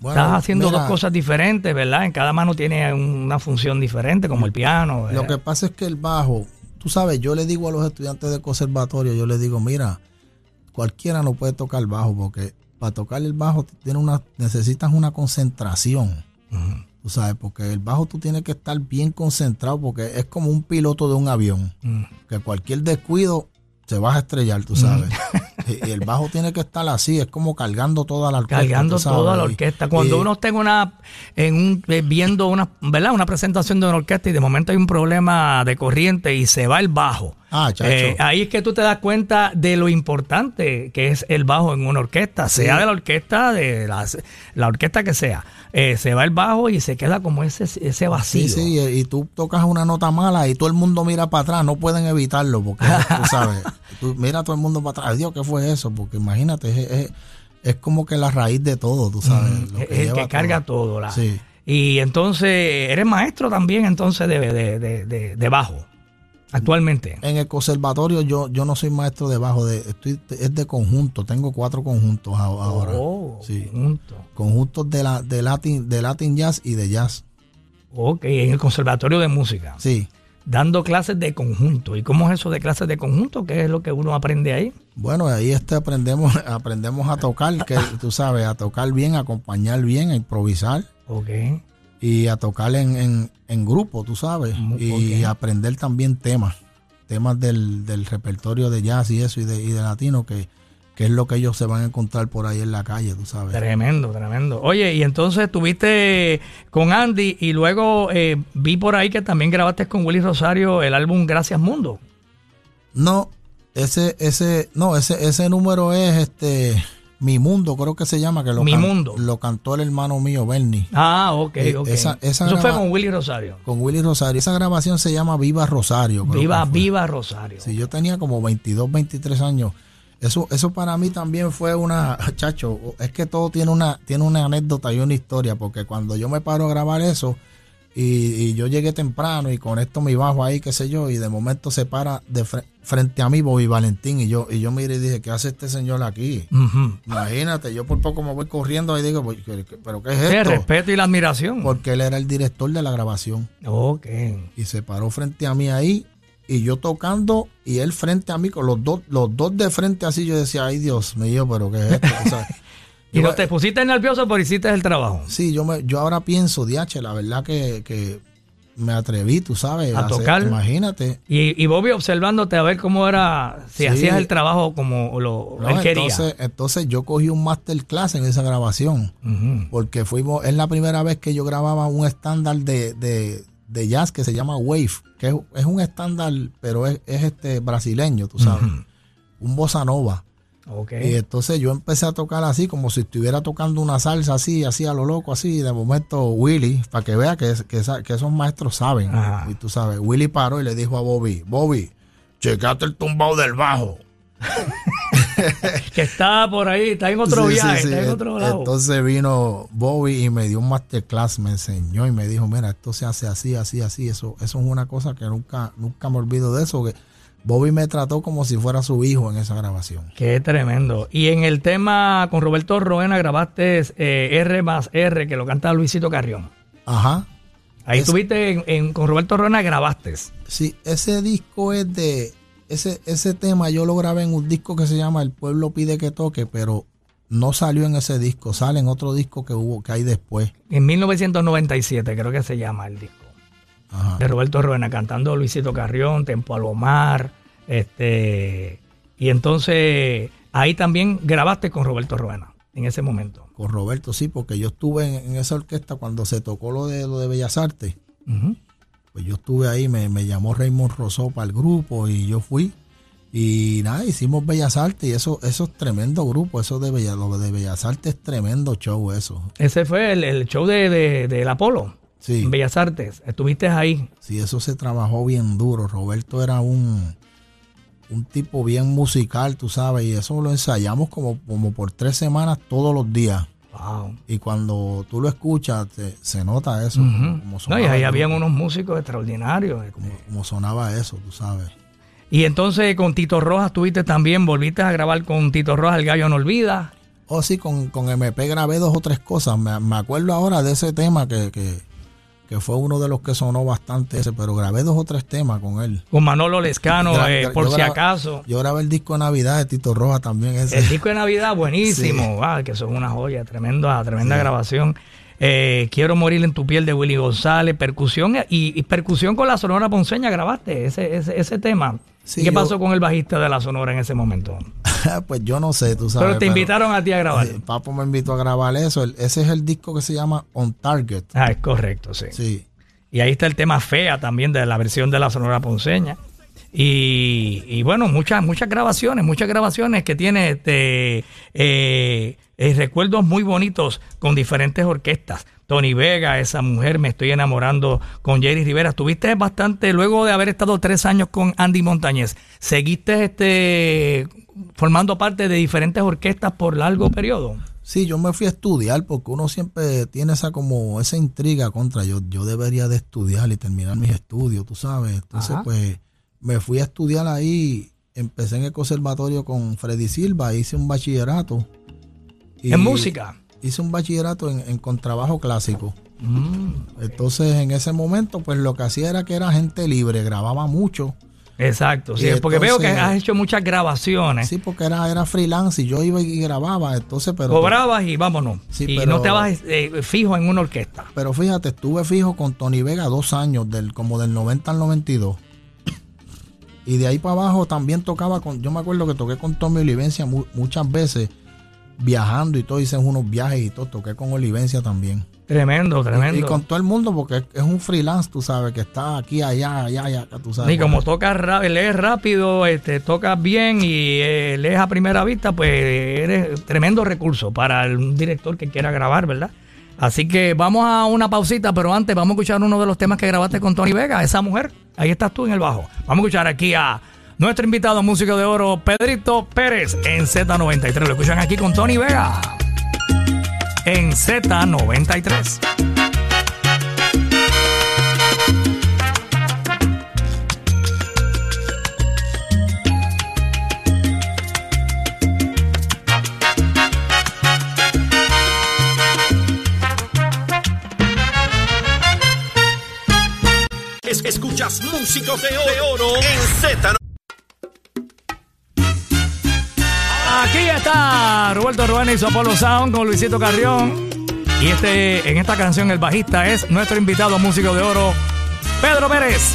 Bueno, estás haciendo mira, dos cosas diferentes, ¿verdad? En cada mano tiene una función diferente, como el piano. Lo que pasa es que el bajo, tú sabes, yo le digo a los estudiantes de conservatorio, yo les digo, mira, cualquiera no puede tocar bajo porque para tocar el bajo tiene una, necesitas una concentración. Ujú, Tú sabes, porque el bajo tú tienes que estar bien concentrado porque es como un piloto de un avión, ujú. que cualquier descuido se vas a estrellar, tú sabes. y, y el bajo tiene que estar así, es como cargando toda la orquesta. cargando toda la orquesta. Cuando y- uno está en una, en un, eh, viendo una, ¿verdad? Una presentación de una orquesta y de momento hay un problema de corriente y se va el bajo. Ah, chacho. Eh, ahí es que tú te das cuenta de lo importante que es el bajo en una orquesta, sea de la orquesta, de la, la orquesta que sea. Eh, se va el bajo y se queda como ese, ese vacío. Sí, sí, y, tú tocas una nota mala y todo el mundo mira para atrás, no pueden evitarlo porque tú sabes, tú mira todo el mundo para atrás, Dios, ¿qué fue eso? Porque imagínate, es, es- es como que la raíz de todo, tú sabes. lo es el que carga todo. todo. la- Sí. Y entonces, eres maestro también entonces de, de- de bajo, actualmente. En el conservatorio yo, yo no soy maestro de bajo, de, estoy, es de conjunto, tengo cuatro conjuntos ahora. Oh, Sí. junto. Conjuntos de, la, de, Latin, de Latin Jazz y de Jazz. Ok, en el Conservatorio de Música, Sí. dando clases de conjunto. ¿Y cómo es eso de clases de conjunto? ¿Qué es lo que uno aprende ahí? Bueno, ahí este aprendemos, aprendemos a tocar, que tú sabes, a tocar bien, a acompañar bien, a improvisar. Ok. Y a tocar en, en, en grupo, tú sabes, Mm, y aprender también temas, temas del, del repertorio de jazz y eso y de, y de latino, que, que es lo que ellos se van a encontrar por ahí en la calle, tú sabes. Tremendo, tremendo. Oye, y entonces estuviste con Andy y luego eh, vi por ahí que también grabaste con Willy Rosario el álbum Gracias Mundo. No, ese, ese, no, ese, ese número es este Mi Mundo, creo que se llama, que lo, Mi can- Mundo. lo cantó el hermano mío, Bernie, Ah, ok, Eh, ok. esa- esa eso fue con Willy Rosario. con Willy Rosario. Esa grabación se llama Viva Rosario. Viva, viva Rosario. Si yo tenía como 22, 23 años. Eso, eso para mí también fue una, chacho, es que todo tiene una, tiene una anécdota y una historia, porque cuando yo me paro a grabar eso, y, y yo llegué temprano y conecto mi bajo ahí, qué sé yo, y de momento se para de fre- frente a mí Bobby Valentín, y yo, y yo miré y dije, ¿qué hace este señor aquí? Imagínate, yo por poco me voy corriendo y digo, "Pues, ¿qué- qué- ¿pero qué es El esto? respeto y la admiración. Porque él era el director de la grabación Ok. y se paró frente a mí ahí y yo tocando y él frente a mí con los dos los dos de frente así yo decía ay Dios mío pero qué es esto Tú sabes. Y Yo- no te pusiste nervioso, pero hiciste el trabajo. sí yo me yo ahora pienso diache la verdad que, que me atreví tú sabes A hacer- tocar. imagínate Y, y Bobby observándote a ver cómo era, si Sí. hacías el trabajo como lo ¿no? él quería. entonces entonces yo cogí un masterclass en esa grabación porque fuimos es la primera vez que yo grababa un estándar de, de, de jazz que se llama Wave que es, es un estándar pero es, es este brasileño tú sabes un bossa nova Y entonces yo empecé a tocar así, como si estuviera tocando una salsa así, así a lo loco, así. Y de momento Willy, para que vea que, que, esa- que esos maestros saben. Ajá. Y tú sabes, Willy paró y le dijo a Bobby, Bobby, checate el tumbado del bajo. que está por ahí, está en otro Sí, sí, viaje, sí. está en otro lado. Entonces vino Bobby y me dio un masterclass, me enseñó y me dijo, mira, esto se hace así, así, así. Eso, eso es una cosa que nunca, nunca me olvido de eso. Que Bobby me trató como si fuera su hijo en esa grabación. Qué tremendo. Y en el tema con Roberto Roena grabaste eh, R más R, que lo canta Luisito Carrión. Ajá. Ahí Es- estuviste en, en- con Roberto Roena, grabaste. Sí, ese disco es de. Ese, ese tema yo lo grabé en un disco que se llama El pueblo pide que toque, pero no salió en ese disco, sale en otro disco que hubo, que hay después. En 1997, creo que se llama el disco. Ajá. De Roberto Roena, cantando Luisito Carrión, Tempo Alomar. Este, y entonces ahí también grabaste con Roberto Roena en ese momento. Con Roberto, sí, porque yo estuve en, en esa orquesta cuando se tocó lo de lo de Bellas Artes. Pues yo estuve ahí, me, me llamó Raymond Rosó para el grupo y yo fui. Y nada, hicimos Bellas Artes y eso, eso es tremendo grupo, eso de Bellas, lo de Bellas Artes es tremendo show eso. Ese fue el, el show de, de- del Apolo Sí. en Bellas Artes. Estuviste ahí. Sí, eso se trabajó bien duro. Roberto era un, un tipo bien musical, tú sabes, y eso lo ensayamos como, como por tres semanas todos los días. Wow. Y cuando tú lo escuchas, te- se nota eso. Como No, y sonaba ahí habían unos músicos extraordinarios. este. como, como sonaba eso, tú sabes. Y entonces con Tito Rojas tuviste también, volviste a grabar con Tito Rojas, El Gallo No Olvida. Oh, sí, con, con MP grabé dos o tres cosas. Me, me acuerdo ahora de ese tema que, que, que fue uno de los que sonó bastante ese, pero grabé dos o tres temas con él. Con Manolo Lescano, Gra- eh, por si grabé- acaso. Yo grabé el disco de Navidad de Tito Roja también. Ese. El disco de Navidad, buenísimo. Ah, que son una joya, tremenda, tremenda grabación. Eh, Quiero morir en tu piel de Willy González, percusión y, y percusión con la Sonora Ponceña, grabaste ese, ese, ese tema. Sí, ¿Qué yo- pasó con el bajista de la Sonora en ese momento? pues yo no sé, tú sabes. Pero te invitaron a ti a grabar. eh, Papo me invitó a grabar eso. El- ese es el disco que se llama On Target. Ah, es correcto, sí. Sí. Y ahí está el tema Fea también de la versión de la Sonora Ponceña. Y, y bueno, muchas, muchas grabaciones, muchas grabaciones que tiene este, eh, eh, recuerdos muy bonitos con diferentes orquestas. Tony Vega, esa mujer, me estoy enamorando con Jerry Rivera. Estuviste bastante, luego de haber estado tres años con Andy Montañez, seguiste este, formando parte de diferentes orquestas por largo periodo. Sí, yo me fui a estudiar porque uno siempre tiene esa como esa intriga contra yo yo debería de estudiar y terminar mis estudios, tú sabes. Entonces, Ajá. pues me fui a estudiar ahí, empecé en el conservatorio con Freddy Silva, hice un bachillerato. Y En música. Hice un bachillerato en, en contrabajo clásico. Mm, Entonces, en ese momento, pues lo que hacía era que era gente libre, grababa mucho. exacto, sí, porque veo que has hecho muchas grabaciones. Sí, porque era, era freelance y yo iba y grababa. Entonces, pero Cobrabas y vámonos. Sí, y pero- no te vas eh, fijo en una orquesta. Pero fíjate, estuve fijo con Tony Vega dos años, del, como del 90 al 92. Y de ahí para abajo también tocaba con, yo me acuerdo que toqué con Tommy Olivencia mu- muchas veces, viajando y todo, hice unos viajes y todo, toqué con Olivencia también. Tremendo, tremendo. Y con todo el mundo, porque es, un freelance, tú sabes, que está aquí, allá, allá, allá, tú sabes. Y como tocas lees rápido, este, tocas bien y eh, lees a primera vista, pues eres tremendo recurso para un director que quiera grabar, ¿verdad? Así que vamos a una pausita, pero antes vamos a escuchar uno de los temas que grabaste con Tony Vega, esa mujer. Ahí estás tú en el bajo. Vamos a escuchar aquí a nuestro invitado músico de oro, Pedrito Pérez, en Z93. Lo escuchan aquí con Tony Vega. En Z93. Músicos de oro, en Z. Aquí está Roberto Ruena y su Apolo Sound con Luisito Carrión. Y este, en esta canción el bajista es nuestro invitado músico de oro, Pedro Pérez.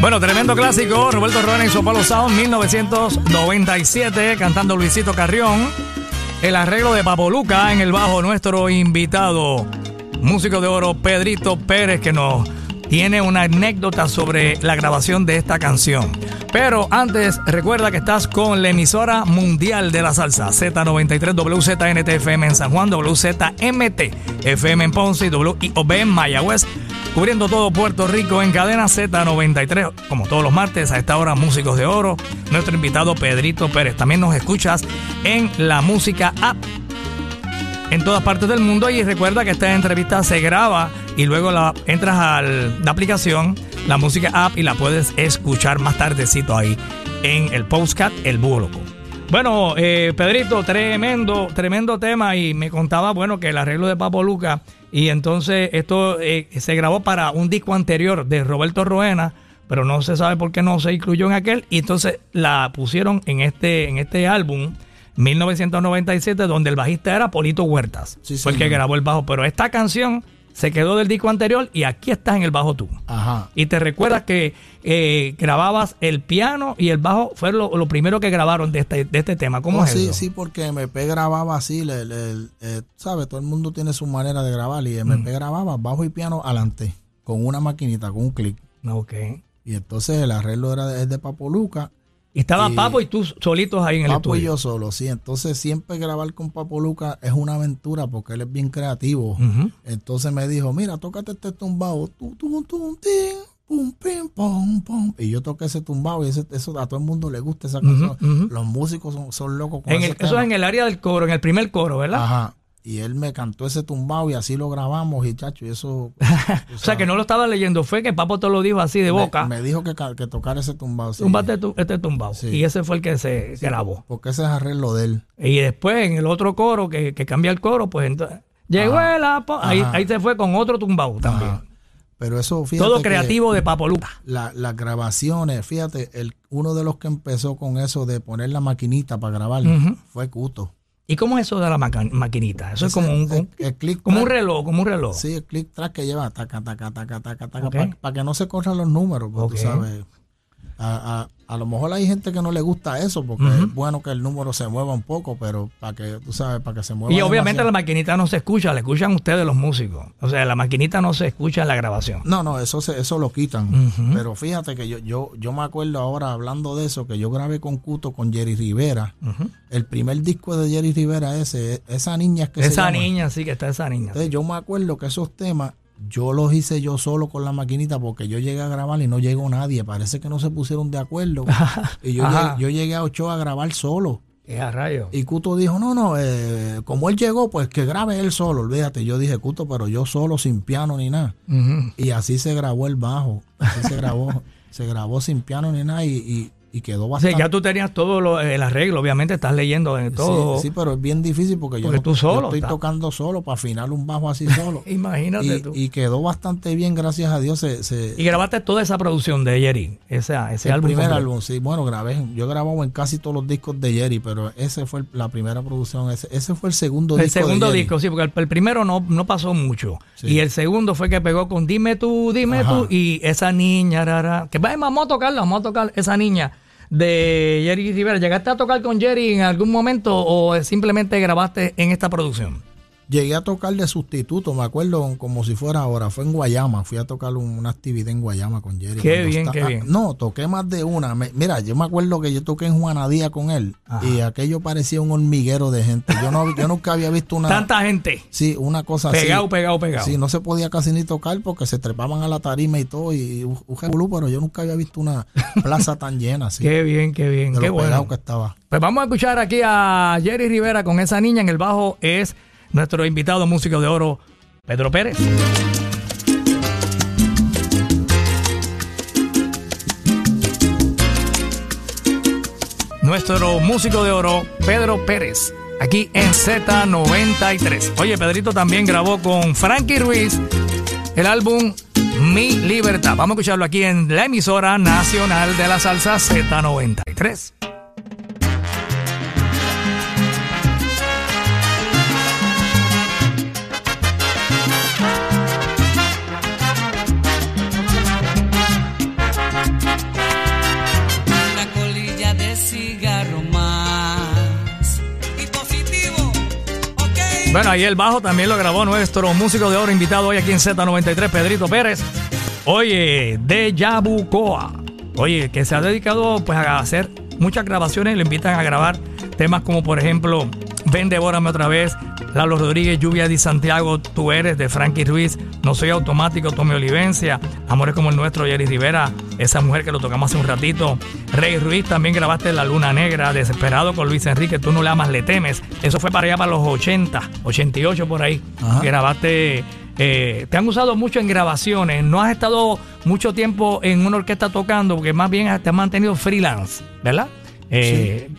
Bueno, tremendo clásico, Roberto Ruena y su Apolo Sound, 1997, cantando Luisito Carrión. El arreglo de Papoluca en el bajo, nuestro invitado, músico de oro, Pedrito Pérez, que nos tiene una anécdota sobre la grabación de esta canción. Pero antes, recuerda que estás con la emisora mundial de la salsa, Z93 WZNTFM en San Juan, WZMT FM en Ponce y WIOB en Mayagüez, cubriendo todo Puerto Rico en cadena Z93, como todos los martes a esta hora, Músicos de Oro, nuestro invitado Pedrito Pérez. También nos escuchas en la música app en todas partes del mundo. Y recuerda que esta entrevista se graba y luego la entras a la aplicación, la música app y la puedes escuchar más tardecito ahí en el postcat El Búho. Bueno, eh, Pedrito, tremendo, tremendo tema. Y me contaba, bueno, que el arreglo de Papo Luca y entonces esto eh, se grabó para un disco anterior de Roberto Roena, pero no se sabe por qué no se incluyó en aquel. Y entonces la pusieron en este, en este álbum 1997 donde el bajista era Polito Huertas, Sí, fue el que grabó el bajo, pero esta canción se quedó del disco anterior y aquí estás en el bajo tú. Ajá. Y te recuerdas que eh, grababas el piano y el bajo fue lo, lo primero que grabaron de este, de este tema. ¿Cómo Oh, es sí, eso? sí, porque MP grababa así, le, le- eh, ¿sabes? Todo el mundo tiene su manera de grabar y Mm. MP grababa bajo y piano adelante, con una maquinita, con un clic. Ok. Y entonces el arreglo era de, es de Papo Luca, Y estaba Y- Papo y tú solitos ahí en el Papo y estudio. yo solo, sí. Entonces siempre grabar con Papo Luca es una aventura porque él es bien creativo. Entonces me dijo, mira, tócate este tumbao, tu, tu, tu, tin, pum, pim, pum, pum. Y yo toqué ese tumbado y ese- eso a todo el mundo le gusta esa canción. Los músicos son, son locos con En ese el- eso es en el área del coro, en el primer coro, ¿verdad? Ajá. Y él me cantó ese tumbado y así lo grabamos y chacho, y eso... O sea, que no lo estaba leyendo, fue que Papo te lo dijo así de boca. Me, me dijo que, que tocara ese tumbado. sí. Túmbate tu- este tumbado. Sí. Y ese fue el que se grabó. Porque ese es arreglo de él. Y después en el otro coro, que, que cambia el coro, pues entonces. Llegó el Apo. Ahí, Ajá. ahí se fue con otro tumbado también. Ajá. Pero eso, fíjate Todo que creativo de Papo Luca. la- las grabaciones, fíjate, el, uno de los que empezó con eso de poner la maquinita para grabar fue Cuto. ¿Y cómo es eso de la maquinita? Eso es como un, el, el click como un reloj, como un reloj. Sí, el click track que lleva taca, taca, taca, taca, taca, Ok. para que no se corran los números, porque Ok. tú sabes. A, a- a lo mejor hay gente que no le gusta eso, porque es bueno que el número se mueva un poco, pero para que, tú sabes, para que se mueva. Y obviamente la maquinita no se escucha, la escuchan ustedes los músicos. O sea, la maquinita no se escucha en la grabación. No, no, eso se, eso lo quitan. Pero fíjate que yo, yo, yo me acuerdo ahora hablando de eso, que yo grabé con Cuto con Jerry Rivera. El primer disco de Jerry Rivera ese, esa niña es que se Esa llama. niña, sí que está esa niña. Entonces yo me acuerdo que esos temas yo los hice yo solo con la maquinita porque yo llegué a grabar y no llegó nadie. Parece que no se pusieron de acuerdo. y yo llegué, yo llegué a Ochoa a grabar solo. ¿Qué a rayo? Y Cuto dijo, no, no, eh, como él llegó, pues que grabe él solo. Olvídate, yo dije, Cuto, pero yo solo, sin piano ni nada. Y así se grabó el bajo. Así se grabó. se grabó sin piano ni nada y, y, y quedó O sea, bastante. ya tú tenías todo lo- el arreglo, obviamente estás leyendo de todo. Sí, sí, pero es bien difícil porque, yo, no- solo estoy tocando solo para afinar un bajo así solo. Imagínate y, tú. y quedó bastante bien, gracias a Dios. Se, se- Y grabaste toda esa producción de Jerry, esa, ese el álbum. primer completo. álbum, sí, bueno, grabé. Yo he grabado en casi todos los discos de Jerry, pero ese fue el- la primera producción. Ese, ese fue el segundo El disco. de segundo Jerry. disco, sí, porque el, el primero no, no pasó mucho. Sí. Y el segundo fue que pegó con Dime tú, dime Ajá. tú. Y esa niña, rara, que va, vamos a tocarla, vamos a tocar esa niña de Jerry Rivera. ¿Llegaste a tocar con Jerry en algún momento o simplemente grabaste en esta producción? Llegué a tocar de sustituto, me acuerdo como si fuera ahora. Fue en Guayama, fui a tocar un- una actividad en Guayama con Jerry. Qué bien, está- qué bien. no, toqué más de una. Me- mira, yo me acuerdo que yo toqué en Juanadía con él Ajá. y aquello parecía un hormiguero de gente. Yo no, yo nunca había visto una. Tanta gente. Sí, una cosa así. Pegado, pegado, pegado. Sí, no se podía casi ni tocar porque se trepaban a la tarima y todo y un pero yo nunca había visto una plaza tan llena así. Qué bien, qué bien, de qué lo bueno. pegado que estaba. Pues vamos a escuchar aquí a Jerry Rivera con esa niña en el bajo. Es nuestro invitado músico de oro, Pedro Pérez. Nuestro músico de oro, Pedro Pérez, aquí en Z93. Oye, Pedrito también grabó con Frankie Ruiz el álbum Mi Libertad. Vamos a escucharlo aquí en la emisora nacional de la salsa Z93. Bueno, ahí el bajo también lo grabó nuestro músico de oro invitado hoy aquí en Z93, Pedrito Pérez. Oye, de Yabucoa. Oye, que se ha dedicado pues a hacer muchas grabaciones lo invitan a grabar temas como por ejemplo Ven, devórame otra vez, Lalo Rodríguez, Lluvia de Santiago, Tú eres, de Frankie Ruiz, No soy automático, Tommy Olivencia, Amores como el nuestro, Jerry Rivera, esa mujer que lo tocamos hace un ratito, Rey Ruiz, también grabaste La Luna Negra, Desesperado con Luis Enrique, Tú no le amas, le temes, eso fue para allá para los 80, 88 por ahí, Ajá. grabaste... eh, te han usado mucho en grabaciones, no has estado mucho tiempo en una orquesta tocando, porque más bien te has mantenido freelance, ¿verdad? Eh,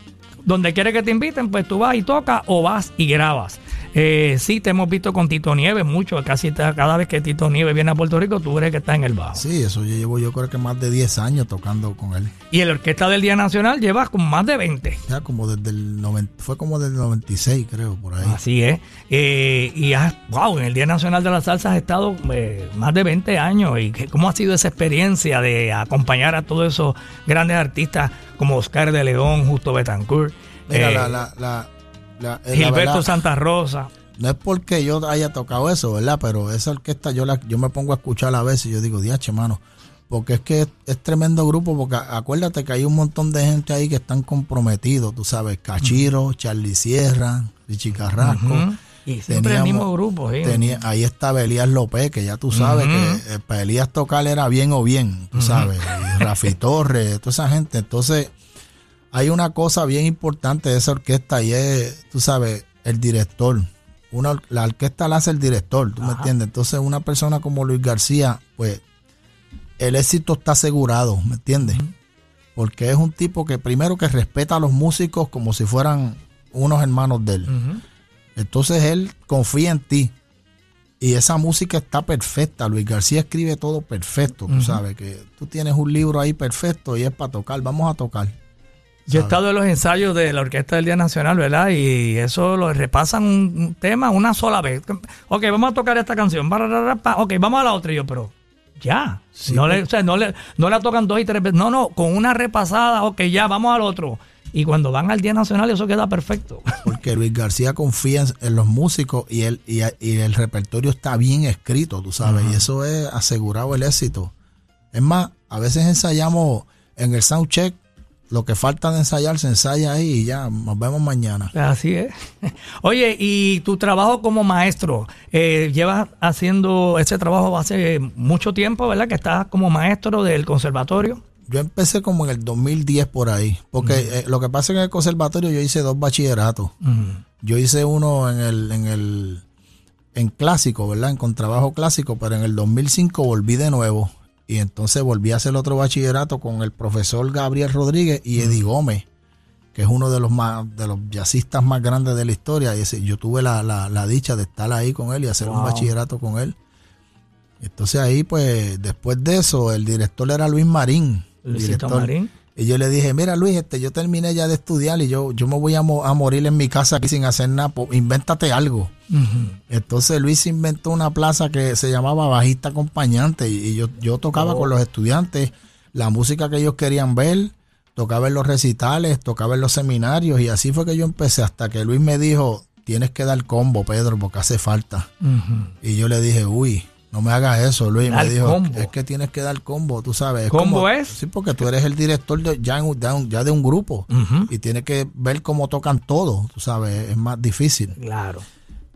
donde quiere que te inviten, pues tú vas y tocas o vas y grabas. Eh, sí, te hemos visto con Tito Nieves mucho, casi cada vez que Tito Nieves viene a Puerto Rico, tú crees que está en el bajo. Sí, eso yo llevo yo creo que más de 10 años tocando con él. Y en la Orquesta del Día Nacional llevas como más de 20. Ya como desde el 90, fue como desde el 96 creo, por ahí. Así es. Eh, y has, wow, en el Día Nacional de la Salsa has estado eh, más de 20 años. ¿Y qué- cómo ha sido esa experiencia de acompañar a todos esos grandes artistas como Oscar de León, Justo Betancourt, Mira, eh, la, la, la, la- eh, la Gilberto verdad, Santa Rosa? no es porque yo haya tocado eso, ¿verdad? Pero esa orquesta yo la, yo me pongo a escuchar a veces y yo digo, diache, mano. Porque es que es, es tremendo grupo, porque acuérdate que hay un montón de gente ahí que están comprometidos, tú sabes, Cachiro, Charlie Sierra, Richie Carrasco, Ujú. Y siempre el Teníamos- mismo grupo, sí. Tenía, ahí estaba Elías López, que ya tú sabes que eh, para Elías tocar era bien o bien, tú sabes. Y Rafi Torres, toda esa gente. Entonces, hay una cosa bien importante de esa orquesta y es, tú sabes, el director. Una, la orquesta la hace el director, ¿tú me entiendes? Entonces, una persona como Luis García, pues, el éxito está asegurado, ¿me entiendes? Porque es un tipo que primero que respeta a los músicos como si fueran unos hermanos de él. Entonces él confía en ti. Y esa música está perfecta. Luis García escribe todo perfecto. Tú sabes que tú tienes un libro ahí perfecto y es para tocar. Vamos a tocar. Yo he ¿sabes? estado en los ensayos de la Orquesta del Día Nacional, ¿verdad? Y eso lo repasan un, tema una sola vez. Ok, vamos a tocar esta canción. Ok, vamos a la otra. Y yo, pero ya. no, le, o sea, no, le, no la tocan dos y tres veces. No, no, con una repasada. Ok, ya, vamos al otro. Y cuando van al Día Nacional, eso queda perfecto. Porque Luis García confía en, los músicos y el, y, y el repertorio está bien escrito, tú sabes. Y eso es asegurado el éxito. Es más, a veces ensayamos en el soundcheck. Lo que falta de ensayar se ensaya ahí y ya, nos vemos mañana. Así es. Oye, y tu trabajo como maestro, eh, llevas haciendo ese trabajo hace mucho tiempo, ¿verdad? Que estás como maestro del conservatorio. Yo empecé como en el 2010 por ahí, porque eh, lo que pasa es que en el conservatorio yo hice dos bachilleratos. Yo hice uno en el, en el, en clásico, ¿verdad? En contrabajo clásico, pero en el 2005 volví de nuevo. Y entonces volví a hacer otro bachillerato con el profesor Gabriel Rodríguez y Eddie Gómez, que es uno de los más, de los jazzistas más grandes de la historia. Y ese, yo tuve la, la, la dicha de estar ahí con él y hacer un bachillerato con él. Entonces ahí, pues, después de eso, el director era Luis Marín. Luisito director. Marín. Y yo le dije, mira Luis, este, yo terminé ya de estudiar y yo, yo me voy a, mo- a morir en mi casa aquí sin hacer nada, invéntate algo. Entonces Luis inventó una plaza que se llamaba Bajista Acompañante y, y yo, yo tocaba con los estudiantes la música que ellos querían ver, tocaba en los recitales, tocaba en los seminarios y así fue que yo empecé hasta que Luis me dijo, tienes que dar combo, Pedro, porque hace falta. Y yo le dije, uy, no me hagas eso, Luis. Dar me dijo, combo. es que tienes que dar combo, tú sabes. ¿Combo como- es? Sí, porque tú eres el director de, ya, en- de un, ya de un grupo y tienes que ver cómo tocan todo, tú sabes, es más difícil. Claro.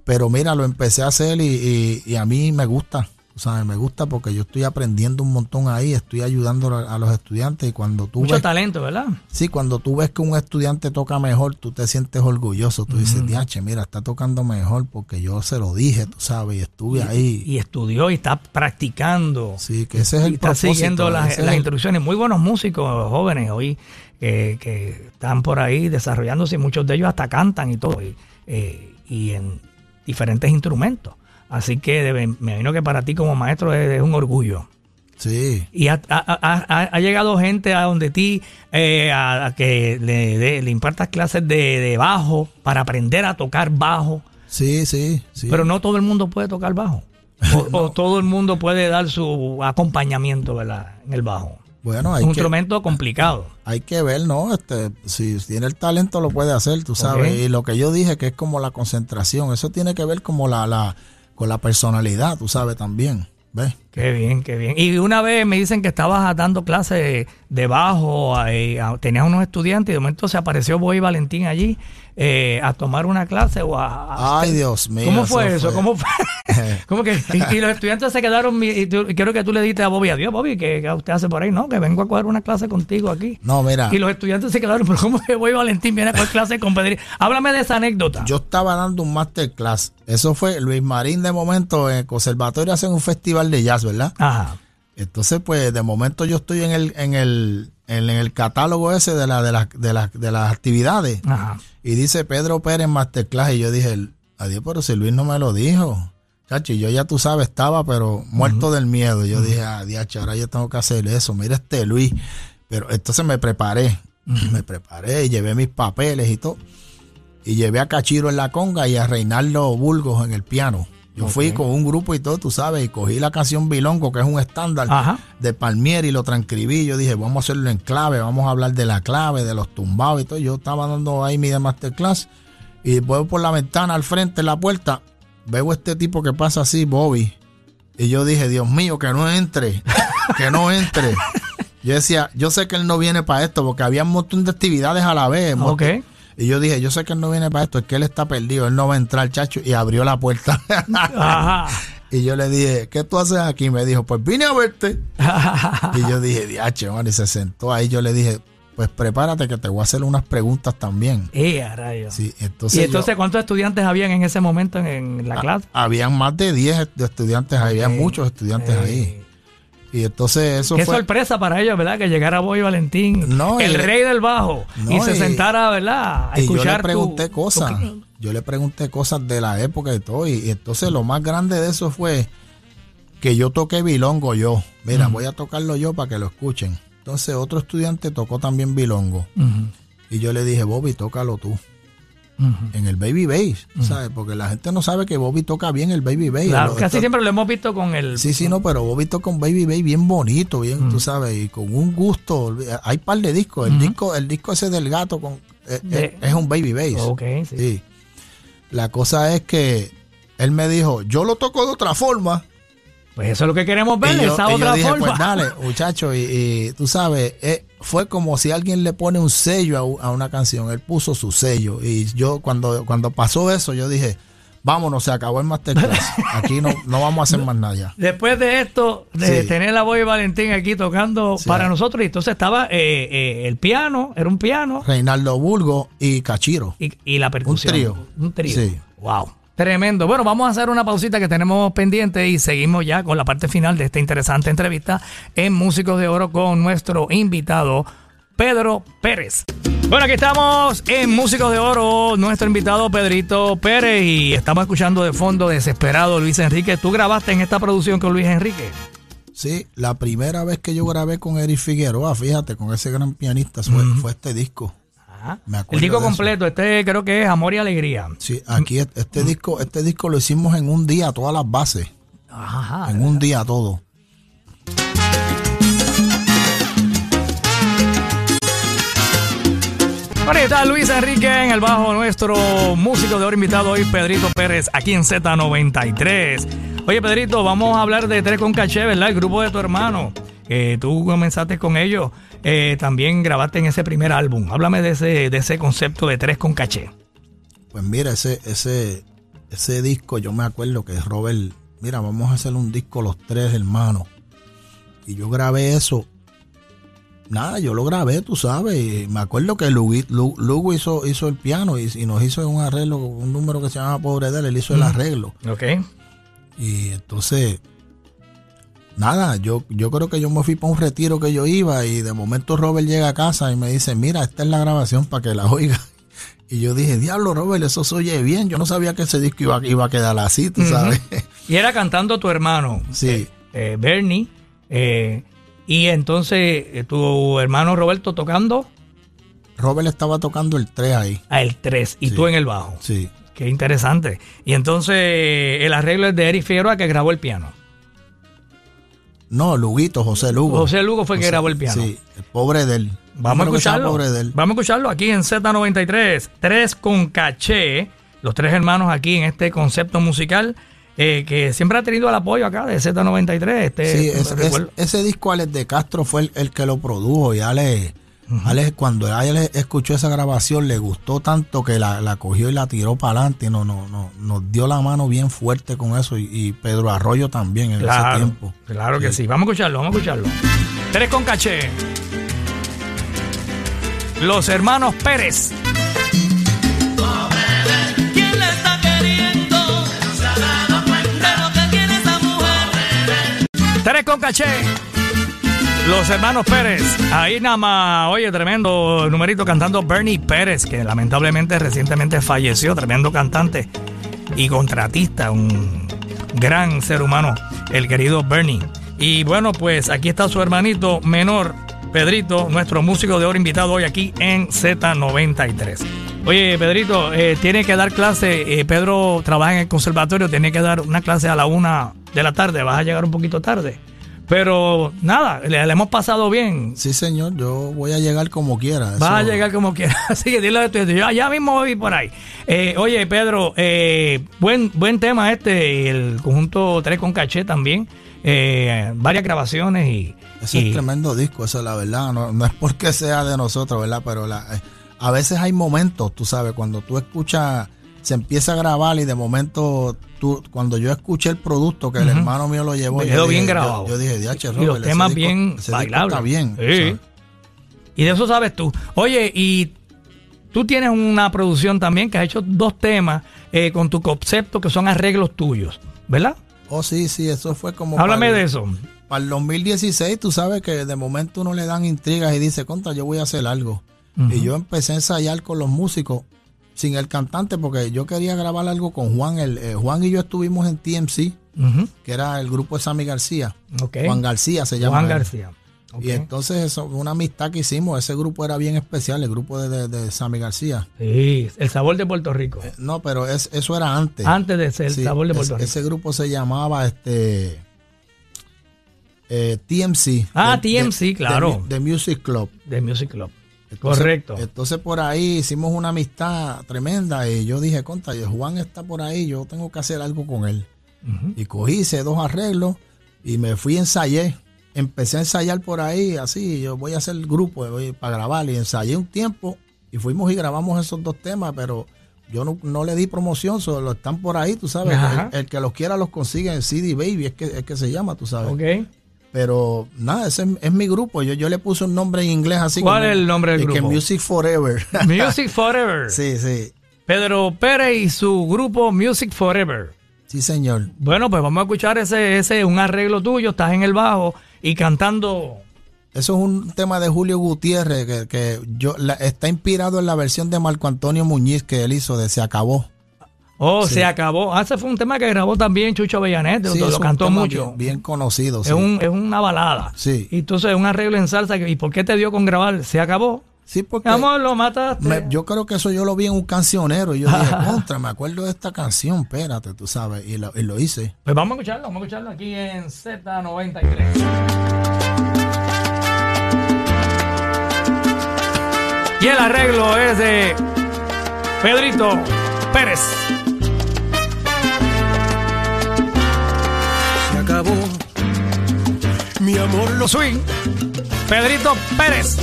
Pero mira, lo empecé a hacer y, y- y a mí me gusta, tú sabes, me gusta porque yo estoy aprendiendo un montón ahí, estoy ayudando a, a los estudiantes y cuando tú Mucho ves, talento, ¿verdad? sí, cuando tú ves que un estudiante toca mejor, tú te sientes orgulloso, tú dices, diache, mira, está tocando mejor porque yo se lo dije, tú sabes, y estuve ahí. Y estudió y está practicando. Sí, que ese es Y el está propósito, siguiendo las, el- instrucciones. Muy buenos músicos jóvenes hoy que, que están por ahí desarrollándose y muchos de ellos hasta cantan y todo. Y, eh, y en diferentes instrumentos. Así que debe- me imagino que para ti como maestro es, es un orgullo. Sí, Y ha, ha- ha- ha- ha llegado gente a donde ti eh, a, a que le, le impartas clases de, de bajo para aprender a tocar bajo. sí, sí, sí. Pero no todo el mundo puede tocar bajo. O, o todo el mundo puede dar su acompañamiento ¿verdad? en el bajo. bueno, Es hay un que, instrumento complicado. hay que ver, ¿no? Este, si tiene el talento lo puede hacer, tú sabes. Y lo que yo dije que es como la concentración, eso tiene que ver como la, la con la personalidad, tú sabes también, ¿ves? Qué bien, qué bien. Y una vez me dicen que estabas dando clases de bajo, a- tenías unos estudiantes y de momento se apareció Boy Valentín allí eh, a tomar una clase o a... a- Ay, Dios mío. ¿Cómo fue eso? fue- ¿Cómo fue? ¿Cómo que? Y, y los estudiantes se quedaron y, tú- y quiero que tú le diste a Bobby, adiós Bobby, que, que usted hace por ahí, ¿no? Que vengo a coger una clase contigo aquí. No, mira, Y los estudiantes se quedaron, pero ¿cómo que Boy Valentín viene a coger clase con Pedro? Háblame de esa anécdota. yo estaba dando un masterclass. Eso fue Luis Marín de momento en el conservatorio hacen un festival de jazz, ¿verdad? Ajá. Entonces, pues, de momento yo estoy en el, en el, en el catálogo ese de la, de las, de las, de las actividades. Ajá. Y dice Pedro Pérez Masterclass. Y yo dije, adiós, pero si Luis no me lo dijo. Chacho, y yo ya tú sabes, estaba, pero muerto del miedo. Yo dije, adiós, ahora yo tengo que hacer eso. Mira este Luis. Pero entonces me preparé. Me preparé y llevé mis papeles y todo. Y llevé a Cachiro en la conga y a Reinaldo Burgos en el piano. Yo fui con un grupo y todo, tú sabes, y cogí la canción Bilongo, que es un estándar Ajá. de Palmieri, y lo transcribí. Yo dije, vamos a hacerlo en clave, vamos a hablar de la clave, de los tumbados y todo. Yo estaba dando ahí mi masterclass y voy por la ventana al frente, en la puerta, veo este tipo que pasa así, Bobby. Y yo dije, Dios mío, que no entre, que no entre. Yo decía, yo sé que él no viene para esto porque había un montón de actividades a la vez. Ok. Y yo dije, yo sé que él no viene para esto, es que él está perdido, él no va a entrar, chacho, y abrió la puerta. Ajá. y yo le dije, ¿qué tú haces aquí? Me dijo, pues vine a verte. y yo dije, diache, man, y se sentó ahí. Yo le dije, pues prepárate que te voy a hacer unas preguntas también. Eh, rayos. Sí, entonces y entonces, yo- ¿cuántos estudiantes habían en ese momento en, en la Ah, clase? habían más de 10 de estudiantes había muchos estudiantes Eh, ahí. Y entonces eso Qué fue... sorpresa para ellos, ¿verdad? Que llegara Boy Valentín, No, el rey del bajo, y se sentara, ¿verdad? A Y yo le escuchar tu- pregunté tu- cosas. Yo le pregunté cosas de la época y todo. Y, y entonces lo más grande de eso fue que yo toqué bilongo yo. Mira, voy a tocarlo yo para que lo escuchen. Entonces otro estudiante tocó también bilongo. Y yo le dije, Bobby, tócalo tú. En el baby bass, ¿sabes? Porque la gente no sabe que Bobby toca bien el baby bass. Claro, Lo- casi esto- siempre lo hemos visto con el... Sí, sí, no, pero Bobby toca un baby bass bien bonito, bien, tú sabes, y con un gusto. Hay par de discos. El disco, el disco ese del gato con, eh, De- eh, es un baby bass. Ok, sí. Sí. La cosa es que él me dijo, yo lo toco de otra forma. Pues eso es lo que queremos ver, y yo, esa y yo otra dije, forma. pues dale, muchacho. Y, y tú sabes, eh, fue como si alguien le pone un sello a, una canción. Él puso su sello. Y yo, cuando, cuando pasó eso, yo dije, vámonos, se acabó el masterclass. Aquí no, no vamos a hacer más nada ya. Después de esto, de Sí. tener la voz de Valentín aquí tocando Sí. para nosotros, y entonces estaba eh, eh, el piano, era un piano, Reinaldo Burgo y Cachiro. y, y la percusión. trío. Un trío. Sí. Wow. Tremendo. Bueno, vamos a hacer una pausita que tenemos pendiente y seguimos ya con la parte final de esta interesante entrevista en Músicos de Oro con nuestro invitado Pedro Pérez. Bueno, aquí estamos en Músicos de Oro, nuestro invitado Pedrito Pérez y estamos escuchando de fondo Desesperado Luis Enrique. ¿Tú grabaste en esta producción con Luis Enrique? Sí, la primera vez que yo grabé con Eric Figueroa, fíjate, con ese gran pianista, fue, fue este disco. Ajá. Me acuerdo El disco eso. completo, este creo que es Amor y Alegría. Sí, aquí es- este disco, este disco lo hicimos en un día, todas las bases. Ajá. En un día todo. Bueno, ahí está Luis Enrique en el bajo, nuestro músico de oro invitado hoy, Pedrito Pérez, aquí en Z93. Oye, Pedrito, vamos a hablar de Tres con Caché, ¿verdad? El grupo de tu hermano. que tú comenzaste con ellos, eh, también grabaste en ese primer álbum. Háblame de ese, de ese concepto de Tres con Caché. Pues mira, ese, ese, ese disco, yo me acuerdo que Robert, mira, vamos a hacer un disco los tres hermanos. Y yo grabé eso. Nada, yo lo grabé, tú sabes. y me acuerdo que Lugo, Lu- Lugo hizo, hizo el piano y, y nos hizo un arreglo, un número que se llama Pobre de él, él hizo el arreglo. ¿Ok? Y entonces, nada, yo, yo creo que yo me fui para un retiro que yo iba y de momento Robert llega a casa y me dice, mira, esta es la grabación para que la oiga. Y yo dije, diablo, Robert, eso se oye bien. Yo no sabía que ese disco iba, iba a quedar así, tú sabes. Y era cantando tu hermano, Sí. eh, Bernie, eh, y entonces eh, tu hermano Roberto tocando Robert estaba tocando el 3 ahí. a el 3 y Sí. tú en el bajo. Sí. Qué interesante. Y entonces el arreglo es de Eric Figueroa que grabó el piano. No, Luguito, José Lugo. José Lugo fue el que grabó el piano. Sí, el pobre de él. Vamos a escucharlo. Pobre de él. Vamos a escucharlo aquí en Z93. Tres con caché. Los tres hermanos aquí en este concepto musical eh, que siempre ha tenido el apoyo acá de Z93. Este, Sí, es- ese disco Alex de Castro fue el, el que lo produjo y Alex, Alex, cuando Alex escuchó esa grabación le gustó tanto que la, la cogió y la tiró para adelante y no, no, no, nos dio la mano bien fuerte con eso y, y Pedro Arroyo también en ese tiempo. claro que sí. Vamos a escucharlo, vamos a escucharlo. Tres con caché. Los hermanos Pérez. Tres con caché. Los hermanos Pérez. Ahí nada más, oye, tremendo numerito cantando Bernie Pérez, que lamentablemente recientemente falleció, tremendo cantante y contratista, un gran ser humano, el querido Bernie. Y bueno, pues aquí está su hermanito menor, Pedrito, nuestro músico de oro invitado hoy aquí en Z93. Oye, Pedrito, eh, tiene que dar clase, eh, Pedro trabaja en el conservatorio, tiene que dar una clase a la una de la tarde, vas a llegar un poquito tarde. Pero nada, le, le hemos pasado bien. Sí, señor, yo voy a llegar como quiera. Vas a eso- llegar como quieras. Así que dile a tu yo ya mismo voy por ahí. Eh, oye, Pedro, eh, buen, buen tema este, el conjunto 3 con caché también. Eh, varias grabaciones y. Ese y- es tremendo disco, eso la verdad. No, no es porque sea de nosotros, ¿verdad? Pero la- eh, a veces hay momentos, tú sabes, cuando tú escuchas, se empieza a grabar y de momento, tú, cuando yo escuché el producto que el hermano mío lo llevó, yo Quedó bien dije- grabado. Yo, yo dije, diache, Y los Robert, temas disco- bien bailables. Está bien. Sí. Y de eso sabes tú. Oye, y tú tienes una producción también que has hecho dos temas eh, con tu concepto que son arreglos tuyos, ¿verdad? Oh, sí, sí, eso fue como. Háblame para de eso. Para el 2016, tú sabes que de momento uno le dan intrigas y dice, contra, yo voy a hacer algo. Y yo empecé a ensayar con los músicos, sin el cantante, porque yo quería grabar algo con Juan. El, eh, Juan y yo estuvimos en TMC, que era el grupo de Sammy García. Juan García se llama. Juan. García. Y entonces, eso, una amistad que hicimos, ese grupo era bien especial, el grupo de, de, de Sammy García. Sí, el sabor de Puerto Rico. Eh, No, pero es, eso era antes. Antes de ser el Sí, sabor de es- Puerto Rico. Ese grupo se llamaba este eh, TMC. Ah, de- TMC, claro. De Music Club. De Music Club. Entonces- Correcto. Entonces por ahí hicimos una amistad tremenda y yo dije, conta, Juan está por ahí, yo tengo que hacer algo con él. Y cogí, hice dos arreglos y me fui a ensayé. Empecé a ensayar por ahí, así, yo voy a hacer el grupo voy para grabar y ensayé un tiempo y fuimos y grabamos esos dos temas, pero yo no, no le di promoción, solo están por ahí, tú sabes. El, el que los quiera los consigue en CD Baby, es que, es que se llama, tú sabes. Ok. Pero nada, ese es, mi grupo. Yo, yo le puse un nombre en inglés así. ¿Cuál como- es el nombre del de que grupo? Music Forever. Music Forever. sí, sí. Pedro Pérez y su grupo Music Forever. Sí, señor. Bueno, pues vamos a escuchar ese, ese, un arreglo tuyo, estás en el bajo y cantando. Eso es un tema de Julio Gutiérrez que, que yo la- está inspirado en la versión de Marco Antonio Muñiz que él hizo de Se Acabó. Oh, Sí. se acabó. Ah, ese fue un tema que grabó también Chucho Avellanet, Sí, lo, lo cantó mucho. Bien, bien conocido. es, sí. un, es una balada. Sí. Y entonces un arreglo en salsa. ¿Y por qué te dio con grabar? Se acabó. Sí, porque amor, lo mataste. me- yo creo que eso yo lo vi en un cancionero y yo dije, contra, me acuerdo de esta canción, espérate, tú sabes, y lo, y lo hice. Pues vamos a escucharlo, vamos a escucharlo aquí en Z93. Y el arreglo es de Pedrito Pérez. Se acabó. Mi amor lo swing. Pedrito Pérez.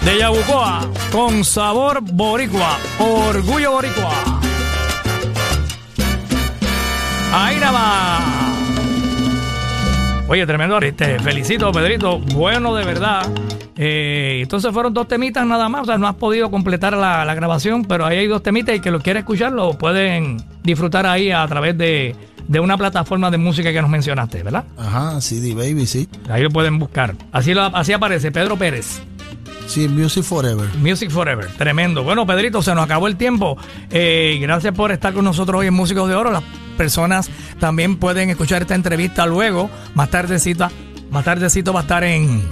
De Yabucoa. Con sabor boricua. Orgullo boricua. Ahí nada más. Oye, tremendo. Te felicito, Pedrito. Bueno, de verdad. Eh, entonces fueron dos temitas nada más. O sea, no has podido completar la, la grabación, pero ahí hay dos temitas y que lo quiere escuchar lo pueden disfrutar ahí a través de, de una plataforma de música que nos mencionaste, ¿verdad? Ajá, CD Baby, sí. Ahí lo pueden buscar. Así, lo, así aparece Pedro Pérez. Sí, Music Forever. Music Forever. Tremendo. Bueno, Pedrito, se nos acabó el tiempo. Eh, gracias por estar con nosotros hoy en Músicos de Oro. Las personas también pueden escuchar esta entrevista luego. Más tardecita, más tardecito va a estar en,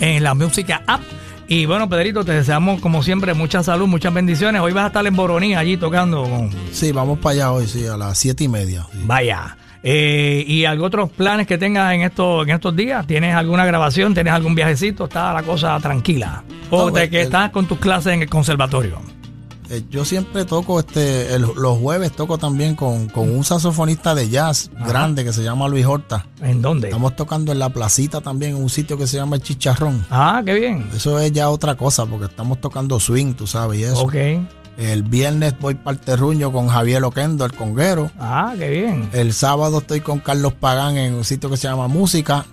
en la música app. Y bueno, Pedrito, te deseamos como siempre mucha salud, muchas bendiciones. Hoy vas a estar en Boroní allí tocando con... Sí, vamos para allá hoy, sí, a las siete y media. sí. Vaya. Eh, ¿Y algún otros planes que tengas en estos, en estos días? ¿Tienes alguna grabación? ¿Tienes algún viajecito? ¿Está la cosa tranquila? ¿O No, de que el- estás con tus clases en el conservatorio? Eh, yo siempre toco, este, el- los jueves toco también con, con un saxofonista de jazz Ajá. grande que se llama Luis Horta. ¿En dónde? Estamos tocando en la placita también, en un sitio que se llama El Chicharrón. Ah, qué bien. Eso es ya otra cosa, porque estamos tocando swing, tú sabes, y eso. Ok. El viernes voy para el terruño con Javier Oquendo, el conguero. Ah, qué bien. El sábado estoy con Carlos Pagán en un sitio que se llama Música.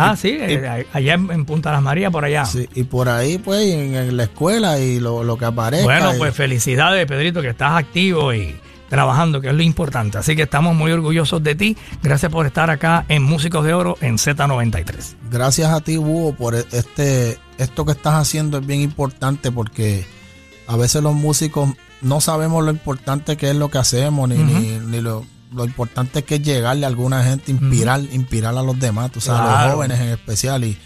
Ah, sí, eh, allá en, Punta Las Marías, por allá. Sí, y por ahí, pues, en, en la escuela y lo, lo que aparezca. Bueno, y- pues felicidades, Pedrito, que estás activo y trabajando, que es lo importante. Así que estamos muy orgullosos de ti. Gracias por estar acá en Músicos de Oro en Z93. Gracias a ti, Búho, por este esto que estás haciendo es bien importante porque a veces los músicos no sabemos lo importante que es lo que hacemos, ni, ni, ni lo, lo importante que es llegarle a alguna gente, inspirar, inspirar a los demás, tú sabes, a los jóvenes en especial. Y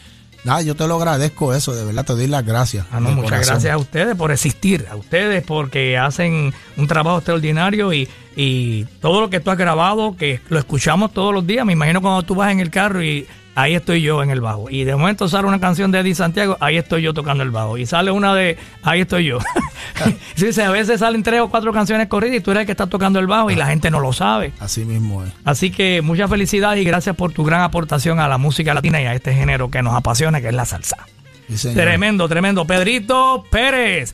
nada, yo te lo agradezco eso, de verdad te doy las gracias. Ah, no, muchas corazón. gracias a ustedes por existir, a ustedes porque hacen un trabajo extraordinario y, y todo lo que tú has grabado, que lo escuchamos todos los días, me imagino cuando tú vas en el carro y ahí estoy yo en el bajo. Y de momento sale una canción de Eddie Santiago, ahí estoy yo tocando el bajo. Y sale una de, ahí estoy yo. sí, a veces salen tres o cuatro canciones corridas y tú eres el que está tocando el bajo y la gente no lo sabe. Así mismo es. Así que muchas felicidades y gracias por tu gran aportación a la música latina y a este género que nos apasiona, que es la salsa. Sí. Tremendo, tremendo. Pedrito Pérez,